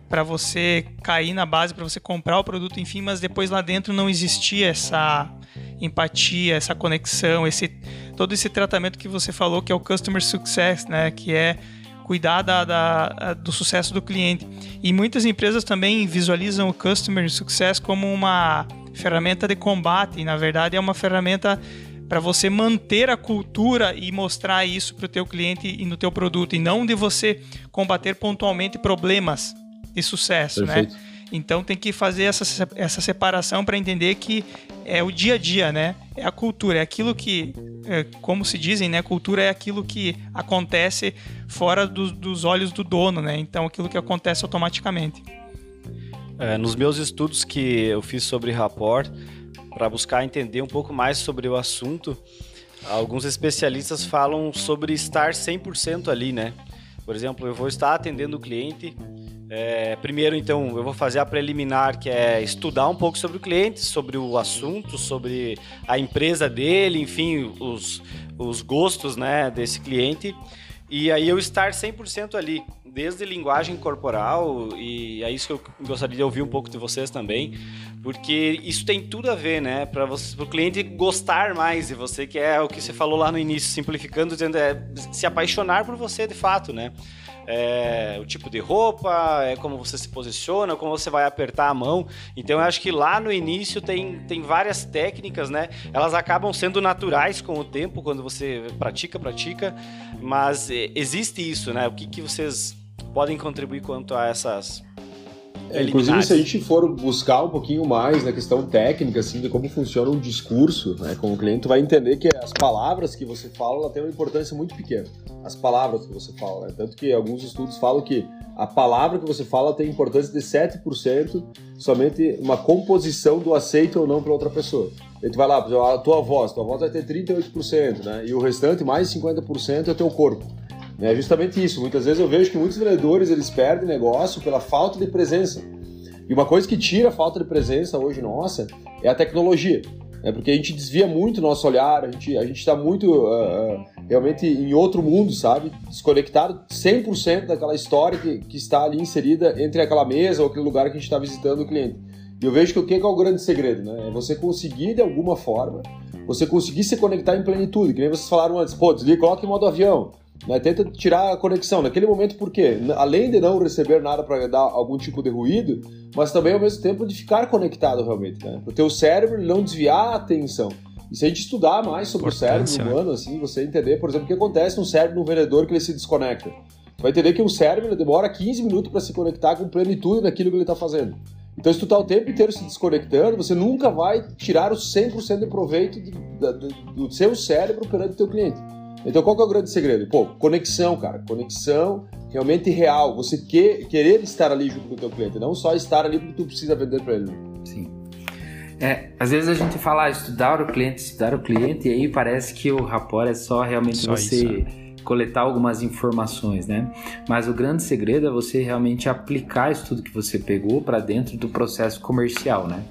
para você cair na base, para você comprar o produto, enfim, mas depois lá dentro não existia essa empatia, essa conexão, esse todo esse tratamento que você falou que é o customer success, né, que é cuidar da, da, do sucesso do cliente. E muitas empresas também visualizam o customer success como uma ferramenta de combate, e na verdade é uma ferramenta para você manter a cultura e mostrar isso para o teu cliente e no teu produto, e não de você combater pontualmente problemas de sucesso, né? Perfeito. né? Então tem que fazer essa, essa separação para entender que é o dia a dia, né? É a cultura, é aquilo que, é, como se dizem, né? Cultura é aquilo que acontece fora do, dos olhos do dono, né? Então aquilo que acontece automaticamente. É, nos meus estudos que eu fiz sobre rapport, para buscar entender um pouco mais sobre o assunto, alguns especialistas falam sobre estar 100% ali, né? Por exemplo, eu vou estar atendendo o cliente. É, primeiro, então, eu vou fazer a preliminar, que é estudar um pouco sobre o cliente, sobre o assunto, sobre a empresa dele, enfim, os, os gostos né, desse cliente. E aí eu estar 100% ali desde linguagem corporal, e é isso que eu gostaria de ouvir um pouco de vocês também, porque isso tem tudo a ver, né? Para o cliente gostar mais de você, que é o que você falou lá no início, simplificando, dizendo, é se apaixonar por você de fato, né? É, o tipo de roupa, é como você se posiciona, como você vai apertar a mão. Então eu acho que lá no início tem, tem várias técnicas, né? Elas acabam sendo naturais com o tempo, quando você pratica, pratica, mas é, existe isso, né? O que, que vocês podem contribuir quanto a essas é, inclusive, se a gente for buscar um pouquinho mais na questão técnica, assim, de como funciona um discurso né, com o cliente, tu vai entender que as palavras que você fala têm uma importância muito pequena. As palavras que você fala. Né? Tanto que alguns estudos falam que a palavra que você fala tem importância de 7%, somente uma composição do aceito ou não para outra pessoa. E tu vai lá, a tua voz, tua voz vai ter 38%, né? E o restante, mais 50%, é teu corpo. É justamente isso. Muitas vezes eu vejo que muitos vendedores eles perdem negócio pela falta de presença. E uma coisa que tira a falta de presença hoje nossa é a tecnologia. É porque a gente desvia muito o nosso olhar, a gente a está muito uh, realmente em outro mundo, sabe? Desconectado 100% daquela história que, que está ali inserida entre aquela mesa ou aquele lugar que a gente está visitando o cliente. E eu vejo que o que é, o grande segredo, né? É você conseguir de alguma forma, você conseguir se conectar em plenitude, que nem vocês falaram antes, pô, desliga, coloca em modo avião. Né? Tenta tirar a conexão naquele momento, porque além de não receber nada para dar algum tipo de ruído, mas também ao mesmo tempo de ficar conectado realmente, né? Para o teu cérebro não desviar a atenção. E se a gente estudar mais sobre o cérebro né? humano, assim, você entender, por exemplo, o que acontece no cérebro do vendedor que ele se desconecta. Tu vai entender que o cérebro demora 15 minutos para se conectar com plenitude daquilo que ele está fazendo. Então, se tu tá o tempo inteiro se desconectando, você nunca vai tirar o 100% de proveito do, do, do seu cérebro perante o teu cliente. Então qual que é o grande segredo? Pô, conexão, cara. Conexão realmente real. Você que, querer estar ali junto com o teu cliente, não só estar ali porque tu precisa vender para ele. Sim. É, às vezes a gente fala ah, estudar o cliente, estudar o cliente, e aí parece que o rapport é só realmente só você isso, né? coletar algumas informações, né? Mas o grande segredo é você realmente aplicar isso tudo que você pegou para dentro do processo comercial, né?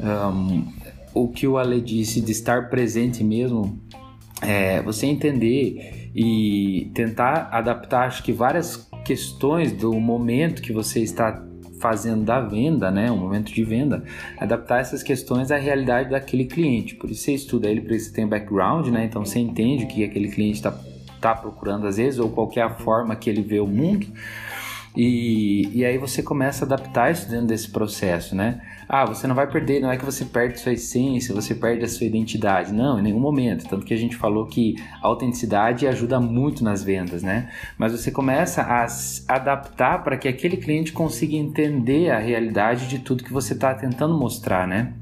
Um, o que o Ale disse de estar presente mesmo é, você entender e tentar adaptar, acho que várias questões do momento que você está fazendo da venda, né, um momento de venda, adaptar essas questões à realidade daquele cliente. Por isso você estuda ele, por isso você tem background, né, então você entende o que aquele cliente está tá procurando às vezes ou qual é forma que ele vê o mundo. E, e aí você começa a adaptar isso dentro desse processo, né? Ah, você não vai perder, não é que você perde sua essência, você perde a sua identidade. Não, em nenhum momento. Tanto que a gente falou que a autenticidade ajuda muito nas vendas, né? Mas você começa a adaptar para que aquele cliente consiga entender a realidade de tudo que você está tentando mostrar, né?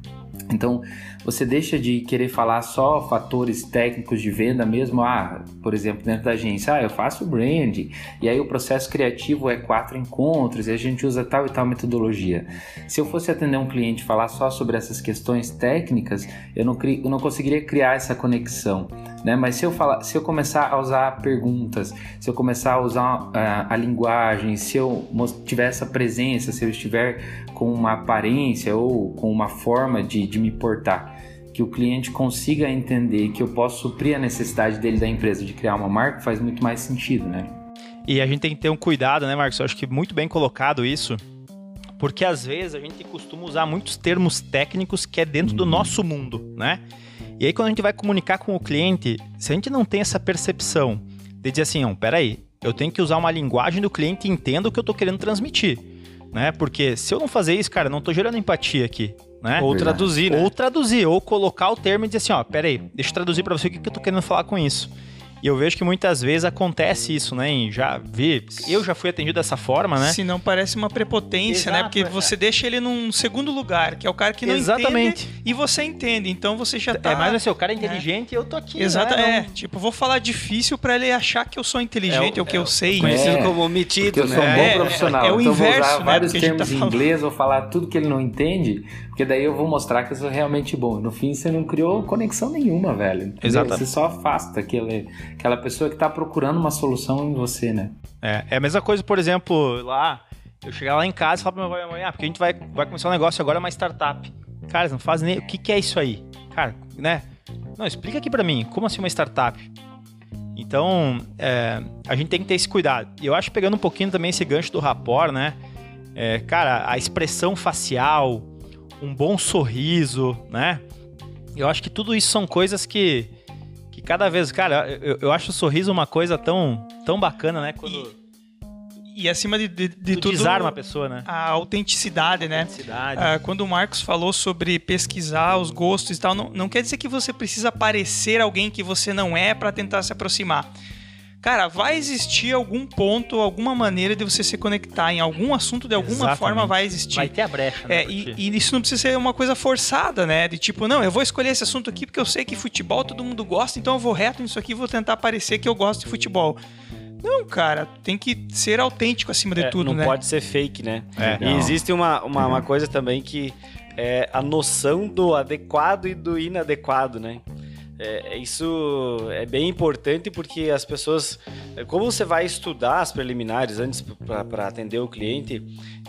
Então, você deixa de querer falar só fatores técnicos de venda mesmo, ah, por exemplo, dentro da agência, ah, eu faço brand, e aí o processo criativo é quatro encontros, e a gente usa tal e tal metodologia. Se eu fosse atender um cliente e falar só sobre essas questões técnicas, eu não, cri, eu não conseguiria criar essa conexão. Né? Mas se eu, falar, se eu começar a usar perguntas, se eu começar a usar uh, a linguagem, se eu tiver essa presença, se eu estiver com uma aparência ou com uma forma de, de me portar, que o cliente consiga entender que eu posso suprir a necessidade dele da empresa de criar uma marca, faz muito mais sentido, né? E a gente tem que ter um cuidado, né, Marcos? Eu acho que muito bem colocado isso, porque às vezes a gente costuma usar muitos termos técnicos que é dentro uhum. do nosso mundo, né? E aí quando a gente vai comunicar com o cliente, se a gente não tem essa percepção de dizer assim, ó, peraí, eu tenho que usar uma linguagem do cliente e entenda o que eu estou querendo transmitir, né? Porque se eu não fazer isso, cara, não estou gerando empatia aqui, né? Ou traduzir, né? Ou traduzir, ou colocar o termo e dizer assim, ó, peraí, deixa eu traduzir para você o que, que eu tô querendo falar com isso. E eu vejo que muitas vezes acontece isso, né? E já vi, eu já fui atendido dessa forma, né? Se não parece uma prepotência, né? Exato, Porque é. você deixa ele num segundo lugar, que é o cara que não Exatamente. entende e você entende. Então você já tá... É mais assim, o cara é inteligente e eu tô aqui, Exato, né? é. Tipo, vou falar difícil pra ele achar que eu sou inteligente É o- ou que é eu o- sei. Conhecido É, como Porque metido, eu sou um né? bom É, profissional. é o então eu vou inverso, usar né, vários termos tá em falando. inglês, vou falar tudo que ele não entende, porque daí eu vou mostrar que eu sou realmente bom. No fim, você não criou conexão nenhuma, velho. entendeu? Exatamente. Você só afasta aquele, aquela pessoa que tá procurando uma solução em você, né? É, é a mesma coisa, por exemplo, lá, eu chegar lá em casa e falar e minha mãe, ah, porque a gente vai, vai começar um negócio agora, uma startup. Cara, não fazem nem. O que, que é isso aí? Cara, né? Não, explica aqui pra mim, como assim uma startup? Então, é, a gente tem que ter esse cuidado. E eu acho, pegando um pouquinho também esse gancho do rapport, né? É, cara, a expressão facial, um bom sorriso, né? Eu acho que tudo isso são coisas que, que cada vez, cara, eu, eu acho o sorriso uma coisa tão, tão bacana, né? Quando E acima de, de, de tu tudo, desarma a pessoa, né? a autenticidade, né? Autenticidade. Ah, quando o Marcos falou sobre pesquisar os gostos e tal, não, não quer dizer que você precisa parecer alguém que você não é para tentar se aproximar. Cara, vai existir algum ponto, alguma maneira de você se conectar em algum assunto, de alguma Exatamente. forma vai existir. Vai ter a brecha, né? É, e, e isso não precisa ser uma coisa forçada, né? De tipo, não, eu vou escolher esse assunto aqui porque eu sei que futebol todo mundo gosta, então eu vou reto nisso aqui e vou tentar parecer que eu gosto de futebol. Não, cara, tem que ser autêntico acima de É, tudo, não né? pode ser fake, né? É. E Não. existe uma, uma, uma coisa também que é a noção do adequado e do inadequado, né? É, isso é bem importante porque as pessoas, como você vai estudar as preliminares antes para atender o cliente,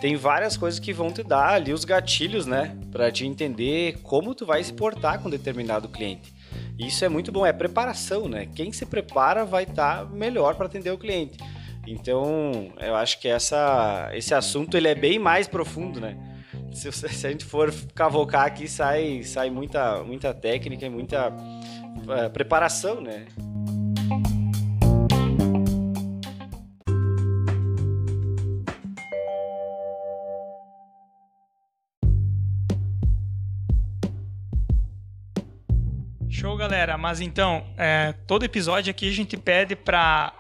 tem várias coisas que vão te dar ali os gatilhos, né, para te entender como tu vai se portar com determinado cliente. Isso é muito bom, é preparação, né? Quem se prepara vai estar melhor para atender o cliente. Então, eu acho que essa, esse assunto ele é bem mais profundo, né? Se, se a gente for cavocar aqui, sai, sai muita, muita técnica e muita eh, preparação, né? Show, galera. Mas então, é, todo episódio aqui a gente pede para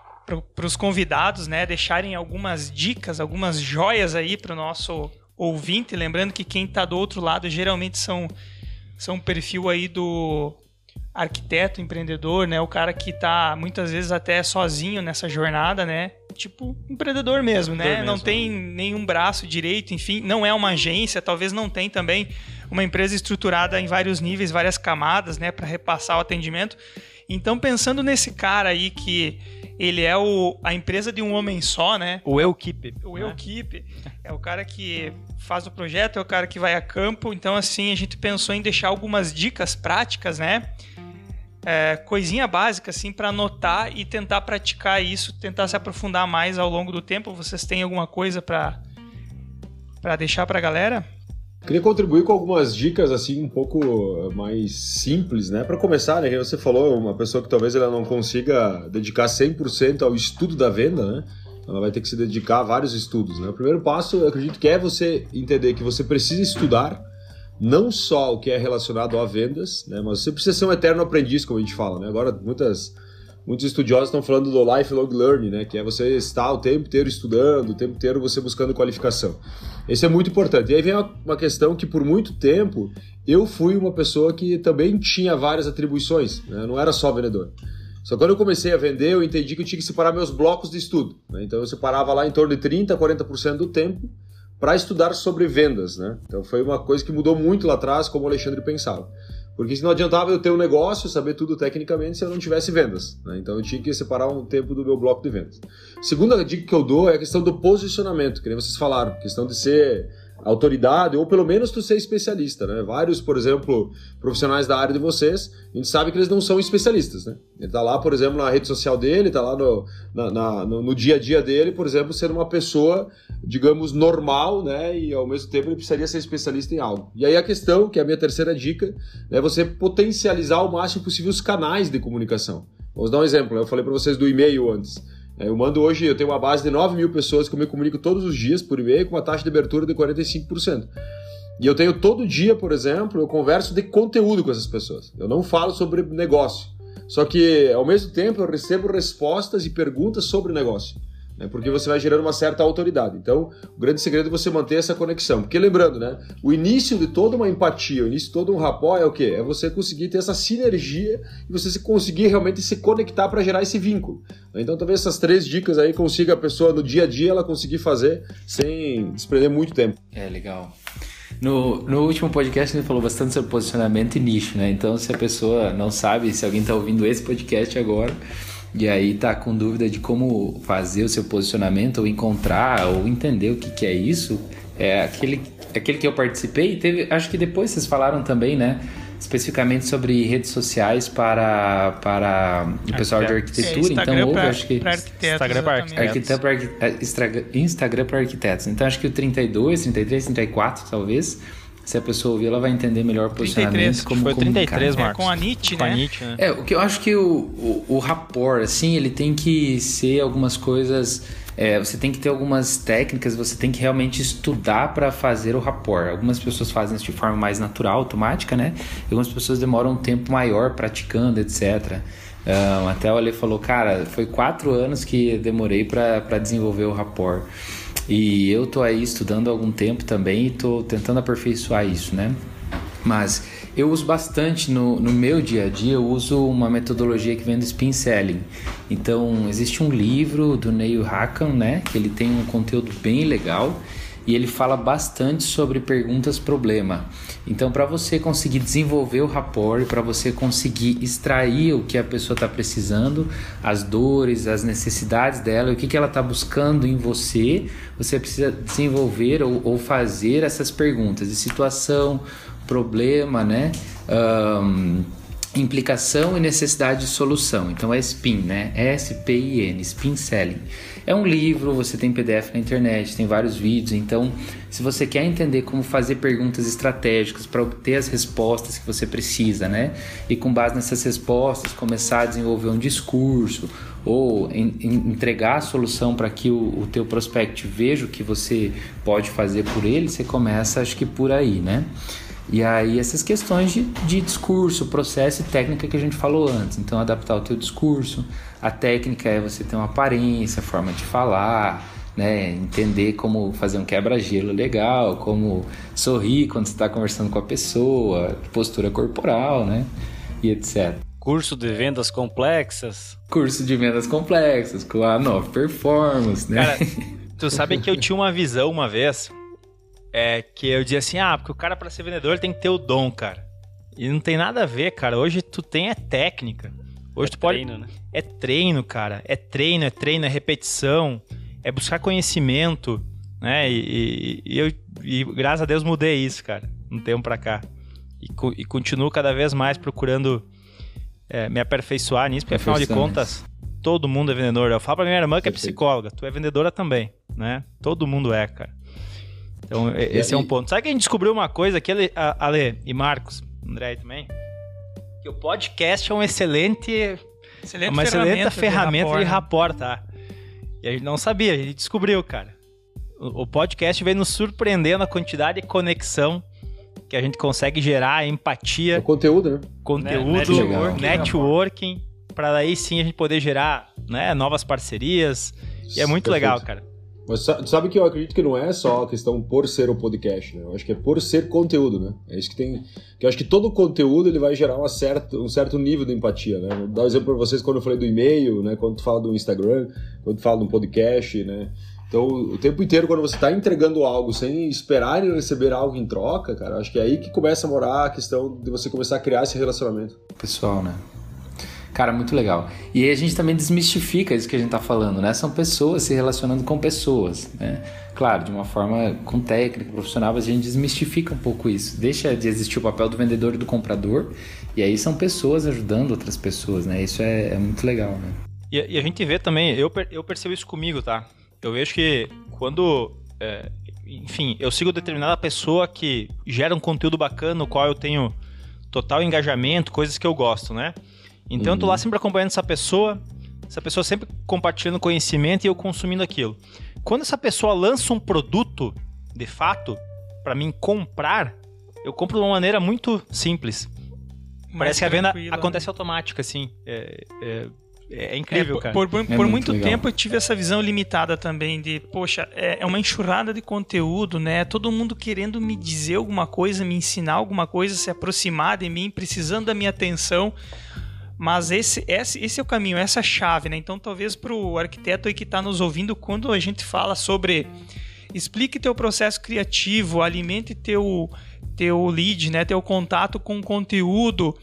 os convidados, né, deixarem algumas dicas, algumas joias aí para o nosso ouvinte. Lembrando que quem está do outro lado geralmente são são um perfil aí do arquiteto, empreendedor, né, o cara que está muitas vezes até sozinho nessa jornada, né, tipo empreendedor mesmo, né, Empreendedor não mesmo. tem nenhum braço direito, enfim, não é uma agência, talvez não tem também uma empresa estruturada em vários níveis, várias camadas, né, para repassar o atendimento. Então, pensando nesse cara aí que ele é o, a empresa de um homem só, né? O eu keep. O né? é o cara que faz o projeto, é o cara que vai a campo. Então, assim, a gente pensou em deixar algumas dicas práticas, né? É, coisinha básica, assim, para anotar e tentar praticar isso, tentar se aprofundar mais ao longo do tempo. Vocês têm alguma coisa para para deixar para a galera? Queria contribuir com algumas dicas assim um pouco mais simples, né? Para começar, né, você falou, uma pessoa que talvez ela não consiga dedicar 100% ao estudo da venda, né? Ela vai ter que se dedicar a vários estudos, né? O primeiro passo, eu acredito que é você entender que você precisa estudar não só o que é relacionado a vendas, né? Mas você precisa ser um eterno aprendiz, como a gente fala, né? Agora muitas muitos estudiosos estão falando do lifelong learning, né? Que é você estar o tempo inteiro estudando, o tempo inteiro você buscando qualificação. Esse é muito importante. E aí vem uma- questão que por muito tempo eu fui uma pessoa que também tinha várias atribuições, né? Não era só vendedor. Só que quando eu comecei a vender, eu entendi que eu tinha que separar meus blocos de estudo. né? Então eu separava lá em torno de 30% a 40% do tempo para estudar sobre vendas. Né? Então foi uma coisa que mudou muito lá atrás, como o Alexandre pensava. Porque se não adiantava eu ter um negócio, saber tudo tecnicamente, se eu não tivesse vendas. né? Então eu tinha que separar um tempo do meu bloco de vendas. Segunda dica que eu dou é a questão do posicionamento, que nem vocês falaram, questão de ser autoridade ou pelo menos tu ser especialista, né? Vários, por exemplo, profissionais da área de vocês, a gente sabe que eles não são especialistas, né? Ele tá lá, por exemplo, na rede social dele, tá lá no, na- na- no, no dia a dia dele, por exemplo, sendo uma pessoa, digamos, normal, né? E ao mesmo tempo ele precisaria ser especialista em algo. E aí a questão, que é a minha terceira dica, é você potencializar ao máximo possível os canais de comunicação. Vamos dar um exemplo, eu falei para vocês do e-mail antes. É, Eu mando hoje, eu tenho uma base de 9 mil pessoas que eu me comunico todos os dias por e-mail com uma taxa de abertura de 45%. E eu tenho todo dia, por exemplo, eu converso de conteúdo com essas pessoas. Eu não falo sobre negócio. Só que, ao mesmo tempo, eu recebo respostas e perguntas sobre negócio né? porque você vai gerando uma certa autoridade. Então, o grande segredo é você manter essa conexão. Porque lembrando, né, o início de toda uma empatia, o início de todo um rapó é o quê? É você conseguir ter essa sinergia e você conseguir realmente se conectar para gerar esse vínculo. Então, talvez essas três dicas aí consiga a pessoa no dia a dia ela conseguir fazer sem desprender muito tempo. É legal. No, no último podcast gente falou bastante sobre posicionamento e nicho, né? Então, se a pessoa não sabe, se alguém está ouvindo esse podcast agora, e aí tá com dúvida de como fazer o seu posicionamento ou encontrar ou entender o que, que é isso, é aquele, aquele que eu participei. Teve, acho que depois vocês falaram também, né? Especificamente sobre redes sociais para, para o pessoal de arquitetura. É, então, houve, acho que. Instagram para arquitetos. Instagram para arquitetos. Então, acho que o 32, 33, 34, talvez se a pessoa ouvir, ela vai entender melhor o posicionamento. 33, como foi 33, comunicar. Marcos. É, com a NIT, né? Com a NIT, né? É, o que eu acho que o, o, o rapport, assim, ele tem que ser algumas coisas... É, você tem que ter algumas técnicas, você tem que realmente estudar para fazer o rapport. Algumas pessoas fazem isso de forma mais natural, automática, né? E algumas pessoas demoram um tempo maior praticando, etc. Um, até o Ale falou, cara, foi quatro anos que demorei para desenvolver o rapport. E eu tô aí estudando há algum tempo também e tô tentando aperfeiçoar isso, né? Mas eu uso bastante no, no meu dia a dia, eu uso uma metodologia que vem do spin selling. Então, existe um livro do Neil Hakan, né? Que ele tem um conteúdo bem legal e ele fala bastante sobre perguntas problema. Então, para você conseguir desenvolver o rapport, para você conseguir extrair o que a pessoa está precisando, as dores, as necessidades dela, o que, que ela está buscando em você, você precisa desenvolver ou, ou fazer essas perguntas de situação, problema, né? Um, implicação e necessidade de solução. Então é SPIN, né? S-P-I-N, SPIN Selling. É um livro, você tem PDF na internet, tem vários vídeos. Então, se você quer entender como fazer perguntas estratégicas para obter as respostas que você precisa, né? E com base nessas respostas, começar a desenvolver um discurso ou em, em entregar a solução para que o, o teu prospect veja o que você pode fazer por ele, você começa, acho que por aí, né? E aí essas questões de, de discurso, processo e técnica que a gente falou antes. Então adaptar o teu discurso. A técnica é você ter uma aparência, forma de falar, né? Entender como fazer um quebra-gelo legal, como sorrir quando você está conversando com a pessoa, postura corporal, né? E etc. Curso de vendas complexas. Curso de vendas complexas, com a nova performance, né? Cara, tu sabe que eu tinha uma visão uma vez é que eu dizia assim, ah, porque o cara para ser vendedor tem que ter o dom, cara. E não tem nada a ver, cara. Hoje tu tem é técnica. Hoje é tu pode treino, né? É treino, cara. É treino, é treino, é repetição, é buscar conhecimento, né? E, e, e eu e graças a Deus mudei isso, cara, um tempo para cá. E, e, continuo cada vez mais procurando é, me aperfeiçoar nisso, porque afinal de contas, todo mundo é vendedor. Eu falo pra minha irmã que é psicóloga, tu é vendedora também, né? Todo mundo é, cara. Então, esse é um ponto. Sabe que a gente descobriu uma coisa aqui, Ale e Marcos, André também? Que o podcast é um excelente, excelente uma excelente ferramenta de rapport, tá? E a gente não sabia, a gente descobriu, cara. O, o podcast vem nos surpreendendo a quantidade de conexão que a gente consegue gerar, empatia. O conteúdo, né? Conteúdo, networking, networking para daí sim a gente poder gerar né, novas parcerias. E é muito Perfeito. legal, cara. Mas sabe que eu acredito que não é só a questão por ser o podcast, né? Eu acho que é por ser conteúdo, né? É isso que tem. Que eu acho que todo conteúdo ele vai gerar uma certa, um certo nível de empatia, né? Vou dar um exemplo para vocês quando eu falei do e-mail, né? Quando tu fala do Instagram, quando tu fala do podcast, né? Então, o tempo inteiro, quando você está entregando algo sem esperar e receber algo em troca, cara, acho que é aí que começa a morar a questão de você começar a criar esse relacionamento. Pessoal, né? Cara, muito legal. E aí a gente também desmistifica isso que a gente tá falando, né? São pessoas se relacionando com pessoas, né? Claro, de uma forma com técnica, profissional, a gente desmistifica um pouco isso. Deixa de existir o papel do vendedor e do comprador, e aí são pessoas ajudando outras pessoas, né? Isso é, é muito legal, né? E, e, a gente vê também, eu, eu percebo isso comigo, tá? Eu vejo que quando é, enfim, eu sigo determinada pessoa que gera um conteúdo bacana, no qual eu tenho total engajamento, coisas que eu gosto, né? Então uhum. eu tô lá uhum. sempre acompanhando essa pessoa, essa pessoa sempre compartilhando conhecimento e eu consumindo aquilo. Quando essa pessoa lança um produto, de fato, para mim comprar, eu compro de uma maneira muito simples. Mais Parece que a venda né? acontece automática, assim. É, é, é incrível, É, cara. Por, por- por muito muito tempo eu tive essa visão limitada também de, poxa, é, é uma enxurrada de conteúdo, né? Todo mundo querendo me dizer alguma coisa, me ensinar alguma coisa, se aproximar de mim, precisando da minha atenção. Mas esse, esse, esse é o caminho, essa é a chave, né? Então, talvez para o arquiteto aí que está nos ouvindo, quando a gente fala sobre explique teu processo criativo, alimente teu, teu lead, né? Teu contato com conteúdo,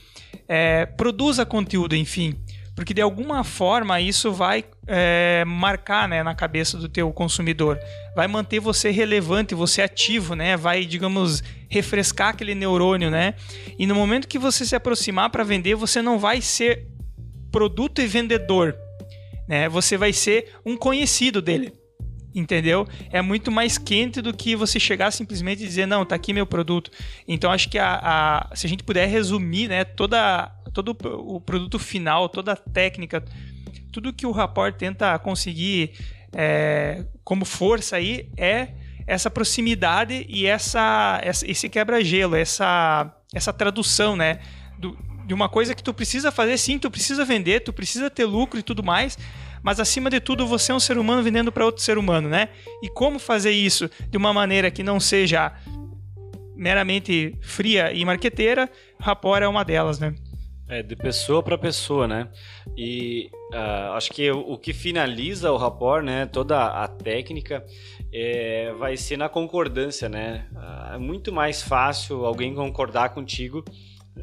é, produza conteúdo, enfim. Porque de alguma forma isso vai é, marcar né, na cabeça do teu consumidor. Vai manter você relevante, você ativo, né? Vai, digamos, refrescar aquele neurônio, né? E no momento que você se aproximar para vender, você não vai ser produto e vendedor, né? Você vai ser um conhecido dele. Entendeu? É muito mais quente do que você chegar simplesmente e dizer, não, tá aqui meu produto. Então acho que a, a- se a gente puder resumir, né, toda, todo o produto final, toda a técnica, tudo que o Rapport tenta conseguir é, como força aí é essa proximidade e essa, essa- esse quebra-gelo, essa, essa tradução, né? do- de uma coisa que tu precisa fazer, sim, tu precisa vender, tu precisa ter lucro e tudo mais, mas acima de tudo você é um ser humano vendendo para outro ser humano, né? E como fazer isso de uma maneira que não seja meramente fria e marqueteira, Rapport é uma delas, né? É, de pessoa para pessoa, né? E ah, acho que o, que finaliza o rapport, né? Toda a técnica é, vai ser na concordância, né? Ah, é muito mais fácil alguém concordar contigo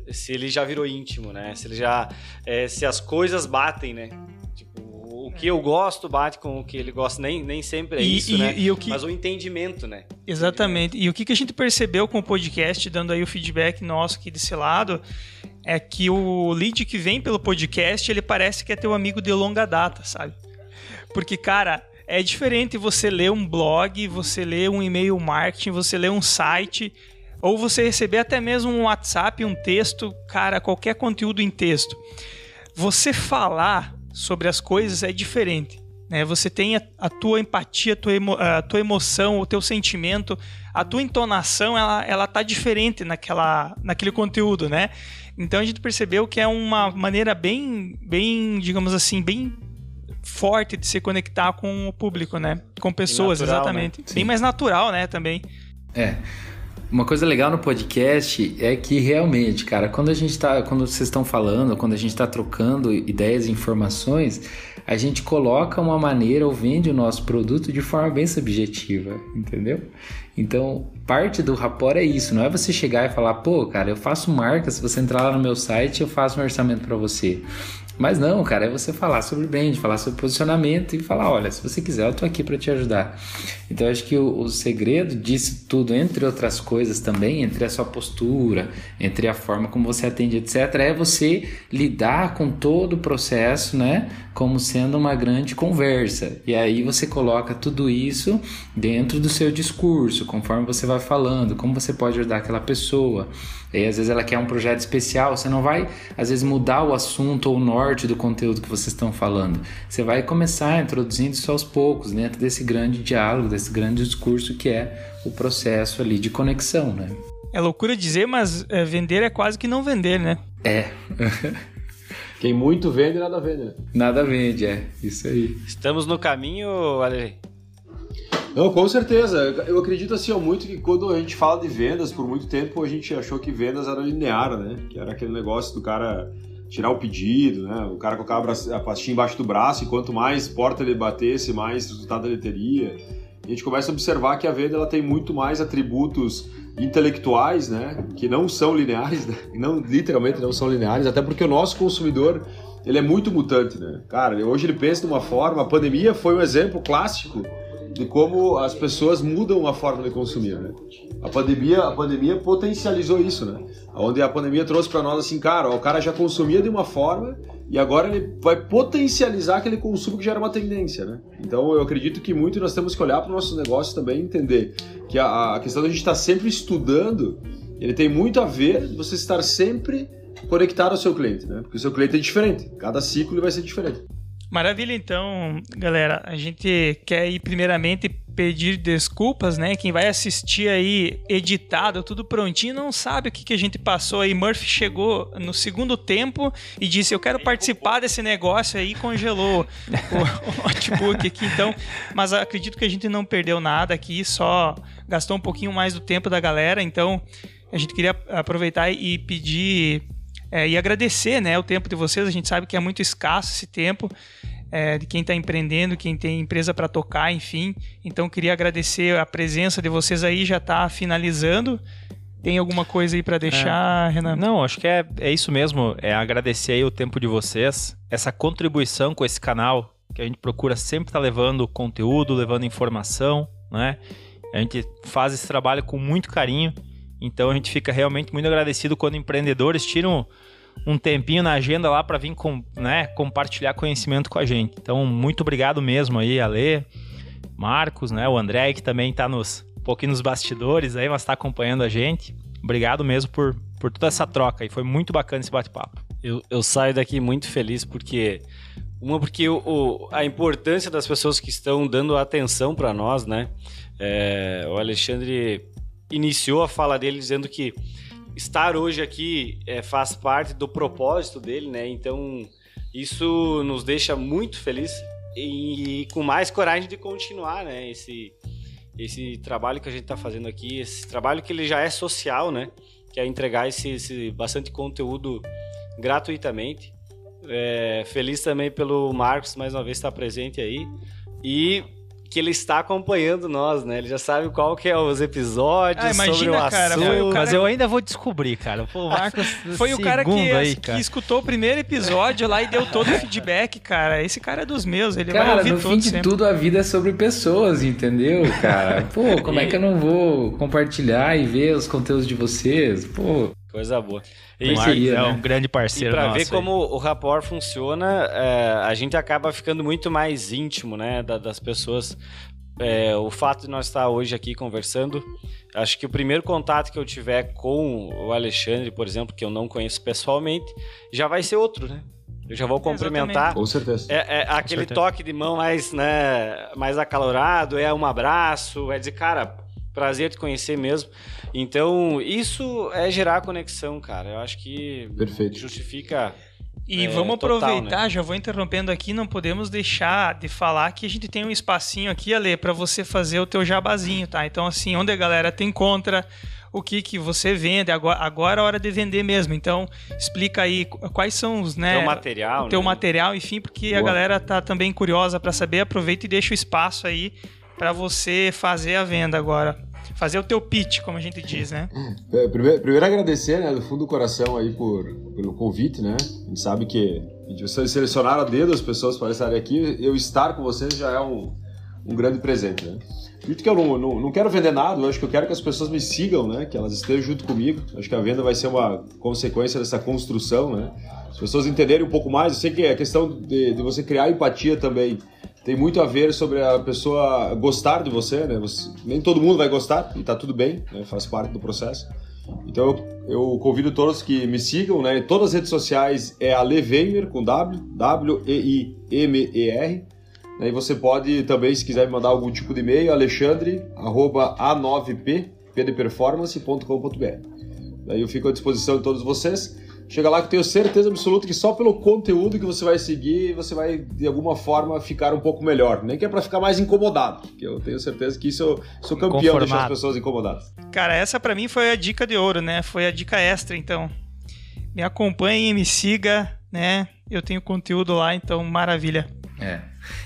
se ele já virou íntimo, né? Se ele já, é, se as coisas batem, né? Tipo, o que eu gosto bate com o que ele gosta, nem, nem sempre é E- isso, e- né? e o que- Mas o entendimento, né? Exatamente. E o que, que a gente percebeu com o podcast, dando aí o feedback nosso aqui desse lado, é que o lead que vem pelo podcast, ele parece que é teu amigo de longa data, sabe? Porque, cara, é diferente você ler um blog, você ler um e-mail marketing, você ler um site, ou você receber até mesmo um WhatsApp, um texto, cara, qualquer conteúdo em texto. Você falar sobre as coisas é diferente. Né? Você tem a, tua empatia, a tua, a tua emoção, o teu sentimento, a tua entonação, ela, ela tá diferente naquela, naquele conteúdo, né? Então a gente percebeu que é uma maneira bem, bem, digamos assim, bem forte de se conectar com o público, né? Com pessoas, natural, exatamente. né? Bem mais natural, né, também. É. Uma coisa legal no podcast é que realmente, cara, quando a gente tá, quando vocês estão falando, quando a gente está trocando ideias e informações, a gente coloca uma maneira ou vende o nosso produto de forma bem subjetiva, entendeu? Então, parte do rapport é isso, não é você chegar e falar, pô, cara, eu faço marca, se você entrar lá no meu site, eu faço um orçamento para você. Mas não, cara, é você falar sobre brand, falar sobre posicionamento e falar, olha, se você quiser, eu tô aqui para te ajudar. Então, acho que o, o segredo disso tudo, entre outras coisas também, entre a sua postura, entre a forma como você atende, etc., é você lidar com todo o processo, né, como sendo uma grande conversa. E aí você coloca tudo isso dentro do seu discurso, conforme você vai falando, como você pode ajudar aquela pessoa. E aí, às vezes ela quer um projeto especial, você não vai, às vezes, mudar o assunto ou o norte do conteúdo que vocês estão falando. Você vai começar introduzindo isso aos poucos, dentro desse grande diálogo, desse grande discurso que é o processo ali de conexão, né? É loucura dizer, mas é, vender é quase que não vender, né? É, Quem muito vende, nada vende, né? nada vende, é isso aí. Estamos no caminho, Ale. Não, com certeza. Eu acredito assim muito que quando a gente fala de vendas, por muito tempo a gente achou que vendas era linear, né? Que era aquele negócio do cara tirar o pedido, né? O cara colocava a pastinha embaixo do braço e quanto mais porta ele batesse, mais resultado ele teria. A gente começa a observar que a venda ela tem muito mais atributos intelectuais, né? Que não são lineares, né? não literalmente não são lineares, até porque o nosso consumidor ele é muito mutante, né? Cara, hoje ele pensa de uma forma. A pandemia foi um exemplo clássico de como as pessoas mudam a forma de consumir, né? A pandemia, a pandemia potencializou isso, né? Onde a pandemia trouxe para nós assim, cara, ó, o cara já consumia de uma forma e agora ele vai potencializar aquele consumo que já era uma tendência, né? Então eu acredito que muito nós temos que olhar para o nosso negócio também e entender que a, a questão da gente estar sempre estudando, ele tem muito a ver você estar sempre conectado ao seu cliente, né? Porque o seu cliente é diferente, cada ciclo vai ser diferente. Maravilha, então, galera. A gente quer ir primeiramente pedir desculpas, né? Quem vai assistir aí editado, tudo prontinho, não sabe o que, que a gente passou aí. Murphy chegou no segundo tempo e disse: Eu quero participar desse negócio aí, e congelou o, o notebook aqui. Então, mas acredito que a gente não perdeu nada aqui, só gastou um pouquinho mais do tempo da galera. Então, a gente queria aproveitar e pedir é, e agradecer né, o tempo de vocês. A gente sabe que é muito escasso esse tempo é, de quem está empreendendo, quem tem empresa para tocar, enfim. Então queria agradecer a presença de vocês aí. Já está finalizando. Tem alguma coisa aí para deixar, é. Renan? Não, acho que é, é isso mesmo. É agradecer aí o tempo de vocês, essa contribuição com esse canal que a gente procura sempre estar tá levando conteúdo, levando informação, né? A gente faz esse trabalho com muito carinho então a gente fica realmente muito agradecido quando empreendedores tiram um tempinho na agenda lá para vir com, né, compartilhar conhecimento com a gente. Então, muito obrigado mesmo aí, Ale, Marcos, né, o André, que também está nos, um pouquinho nos bastidores aí, mas está acompanhando a gente. Obrigado mesmo por, por toda essa troca e foi muito bacana esse bate-papo. Eu, eu saio daqui muito feliz porque uma porque o, o, a importância das pessoas que estão dando atenção para nós, né? É, o Alexandre iniciou a fala dele dizendo que estar hoje aqui é, faz parte do propósito dele, né? Então isso nos deixa muito felizes e, e, com mais coragem de continuar, né? Esse esse trabalho que a gente está fazendo aqui, esse trabalho que ele já é social, né? Que é entregar esse, esse bastante conteúdo gratuitamente. É, feliz também pelo Marcos mais uma vez estar presente aí e que ele está acompanhando nós, né? Ele já sabe qual que é os episódios, ah, imagina, sobre o cara, assunto. O cara... Mas eu ainda vou descobrir, cara. Pô, o Marcos foi o cara que, aí, cara. que, escutou o primeiro episódio lá e deu todo o feedback, cara. Esse cara é dos meus, ele cara, vai ouvir no fim de sempre. tudo a vida é sobre pessoas, entendeu, cara? Pô, como é que eu não vou compartilhar e ver os conteúdos de vocês? Pô, Coisa boa. E, Marcos é um grande parceiro. E para ver como o rapport funciona, é, a gente acaba ficando muito mais íntimo, né, da, das pessoas. É, o fato de nós estar hoje aqui conversando, acho que o primeiro contato que eu tiver com o Alexandre, por exemplo, que eu não conheço pessoalmente, já vai ser outro, né? Eu já vou cumprimentar. Com certeza. É, é aquele certeza. toque de mão mais, né, mais acalorado, é um abraço, é dizer, cara, prazer te conhecer mesmo. Então, isso é gerar conexão, cara. Eu acho que Perfeito. justifica. E é, vamos aproveitar, total, né? já vou interrompendo aqui, não podemos deixar de falar que a gente tem um espacinho aqui, Ale, para você fazer o teu jabazinho, tá? Então, assim, onde a galera te encontra, o que que você vende, agora, agora é a hora de vender mesmo. Então, explica aí quais são os, né? Teu material, o teu né? material, enfim, porque Boa. a galera tá também curiosa para saber, aproveita e deixa o espaço aí para você fazer a venda agora. Fazer o teu pitch, como a gente diz, né? É, primeiro, primeiro agradecer, né, do fundo do coração aí por, pelo convite, né? A gente sabe que vocês selecionaram a dedo as pessoas para estarem aqui. Eu estar com vocês já é um, um grande presente, né? Dito que eu não, não, não, quero vender nada, eu acho que eu quero que as pessoas me sigam, né? Que elas estejam junto comigo. Acho que a venda vai ser uma consequência dessa construção, né? As pessoas entenderem um pouco mais, eu sei que a questão de, de você criar empatia também tem muito a ver sobre a pessoa gostar de você, né? Você, nem todo mundo vai gostar e tá tudo bem, né? faz parte do processo. Então eu, eu, convido todos que me sigam, né? Todas as redes sociais é a Leveimer com W, W-E-I-M-E-R. Né? E você pode também, se quiser me mandar algum tipo de e-mail, alexandre, arroba a9p, pdeperformance.com.br. Daí eu fico à disposição de todos vocês. Chega lá que eu tenho certeza absoluta que só pelo conteúdo que você vai seguir, você vai de alguma forma ficar um pouco melhor. Nem que é para ficar mais incomodado, porque eu tenho certeza que isso eu sou campeão de deixar as pessoas incomodadas. Cara, essa para mim foi a dica de ouro, né? Foi a dica extra, então. Me acompanhe, me siga, né? Eu tenho conteúdo lá, então maravilha. É.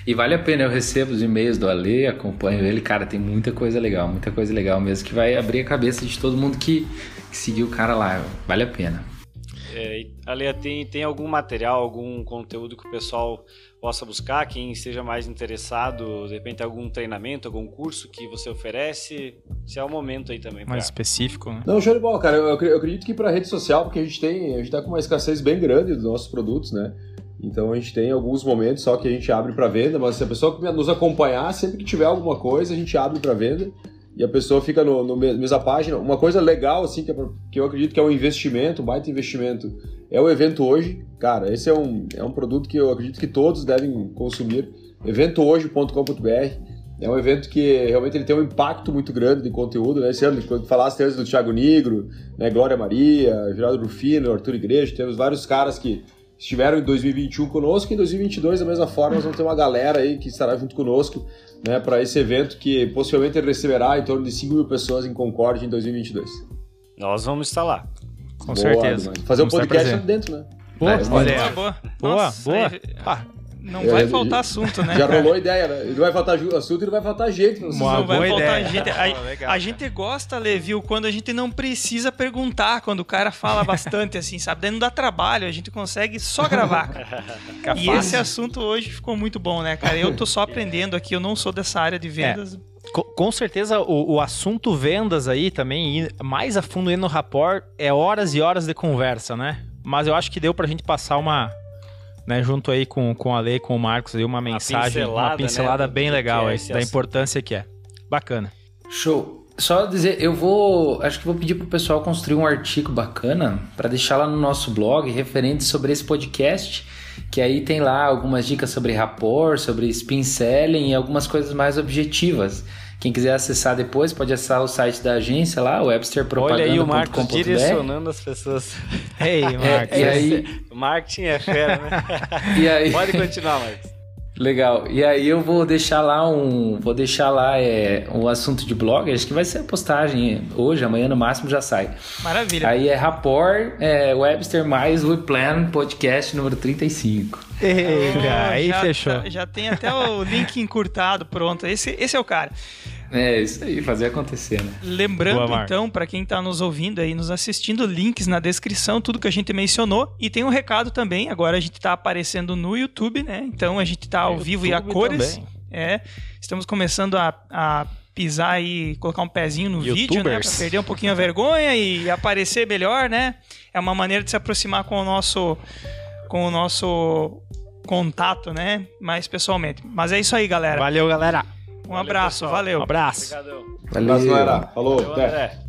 E vale a pena, eu recebo os e-mails do Ale, acompanho ele, cara, tem muita coisa legal, muita coisa legal mesmo, que vai abrir a cabeça de todo mundo que, que seguiu o cara lá. Vale a pena. É, Ale, tem, tem algum material, algum conteúdo que o pessoal possa buscar? Quem seja mais interessado, de repente algum treinamento, algum curso que você oferece? Se é o momento aí também. Mais pra... específico, né? Não, show de bola, cara. Eu, eu acredito que para rede social, porque a gente tem, a gente tá com uma escassez bem grande dos nossos produtos, né? Então a gente tem alguns momentos só que a gente abre para venda, mas se a pessoa nos acompanhar, sempre que tiver alguma coisa, a gente abre para venda. E a pessoa fica no, no mesma página. Uma coisa legal, assim, que, é, que eu acredito que é um investimento, um baita investimento, é o evento hoje. Cara, esse é um, é um produto que eu acredito que todos devem consumir. eventohoje.com.br é um evento que realmente ele tem um impacto muito grande de conteúdo, né? Esse ano, quando falaste antes do Thiago Negro, né? Glória Maria, Geraldo Rufino, Arthur Igreja, temos vários caras que estiveram em 2021 conosco e em 2022 da mesma forma nós vamos ter uma galera aí que estará junto conosco né, para esse evento que possivelmente receberá em torno de 5 mil pessoas em Concórdia em 2022. Nós vamos estar lá. Com boa, certeza. Fazer um podcast dentro, né? Boa, é, boa, boa. Boa, Nossa, boa. Ah, não vai é, faltar assunto, né? Já rolou ideia, né? Não vai faltar assunto e não vai faltar gente. Não, não vai faltar ideia. gente. A, a, gente gosta, Levi, quando a gente não precisa perguntar, quando o cara fala bastante, assim, sabe? Daí não dá trabalho, a gente consegue só gravar. e esse assunto hoje ficou muito bom, né, cara? Eu tô só aprendendo aqui, eu não sou dessa área de vendas. É. Com certeza o, o, assunto vendas aí também, mais a fundo indo no rapport, é horas e horas de conversa, né? Mas eu acho que deu pra gente passar uma, né, junto aí com, com a Lei, com o Marcos, aí uma mensagem, uma pincelada, uma pincelada né, bem legal é aí, da importância que é. Bacana. Show. Só dizer, eu vou, acho que vou pedir pro pessoal construir um artigo bacana para deixar lá no nosso blog referente sobre esse podcast, que aí tem lá algumas dicas sobre rapport, sobre spin selling e algumas coisas mais objetivas. Quem quiser acessar depois pode acessar o site da agência lá, websterpropaganda.com.br. Olha aí o Marcos direcionando as pessoas. Ei, Marcos. É, e aí... O marketing é fera, né? e aí... Pode continuar, Marcos. Legal. E aí eu vou deixar lá um, vou deixar lá é, um assunto de blog, acho que vai ser a postagem hoje, amanhã no máximo já sai. Maravilha. Aí é Rapport, é, Webster mais We Plan podcast número 35. Eita, oh, aí já, fechou. Já, já tem até o link encurtado pronto. Esse, esse é o cara. É, isso aí, fazer acontecer, né? Lembrando, Boa, então, para quem está nos ouvindo aí, nos assistindo, links na descrição, tudo que a gente mencionou. E tem um recado também, agora a gente está aparecendo no YouTube, né? Então a gente está ao vivo e a cores. Também. É, estamos começando a, a pisar e colocar um pezinho no YouTubers. vídeo, né? Pra perder um pouquinho a vergonha e aparecer melhor, né? É uma maneira de se aproximar com o nosso, com o nosso contato, né? Mais pessoalmente. Mas é isso aí, galera. Valeu, galera. Um abraço, valeu. Um abraço. Obrigadão. Valeu. Um abraço, galera. Falou. Valeu,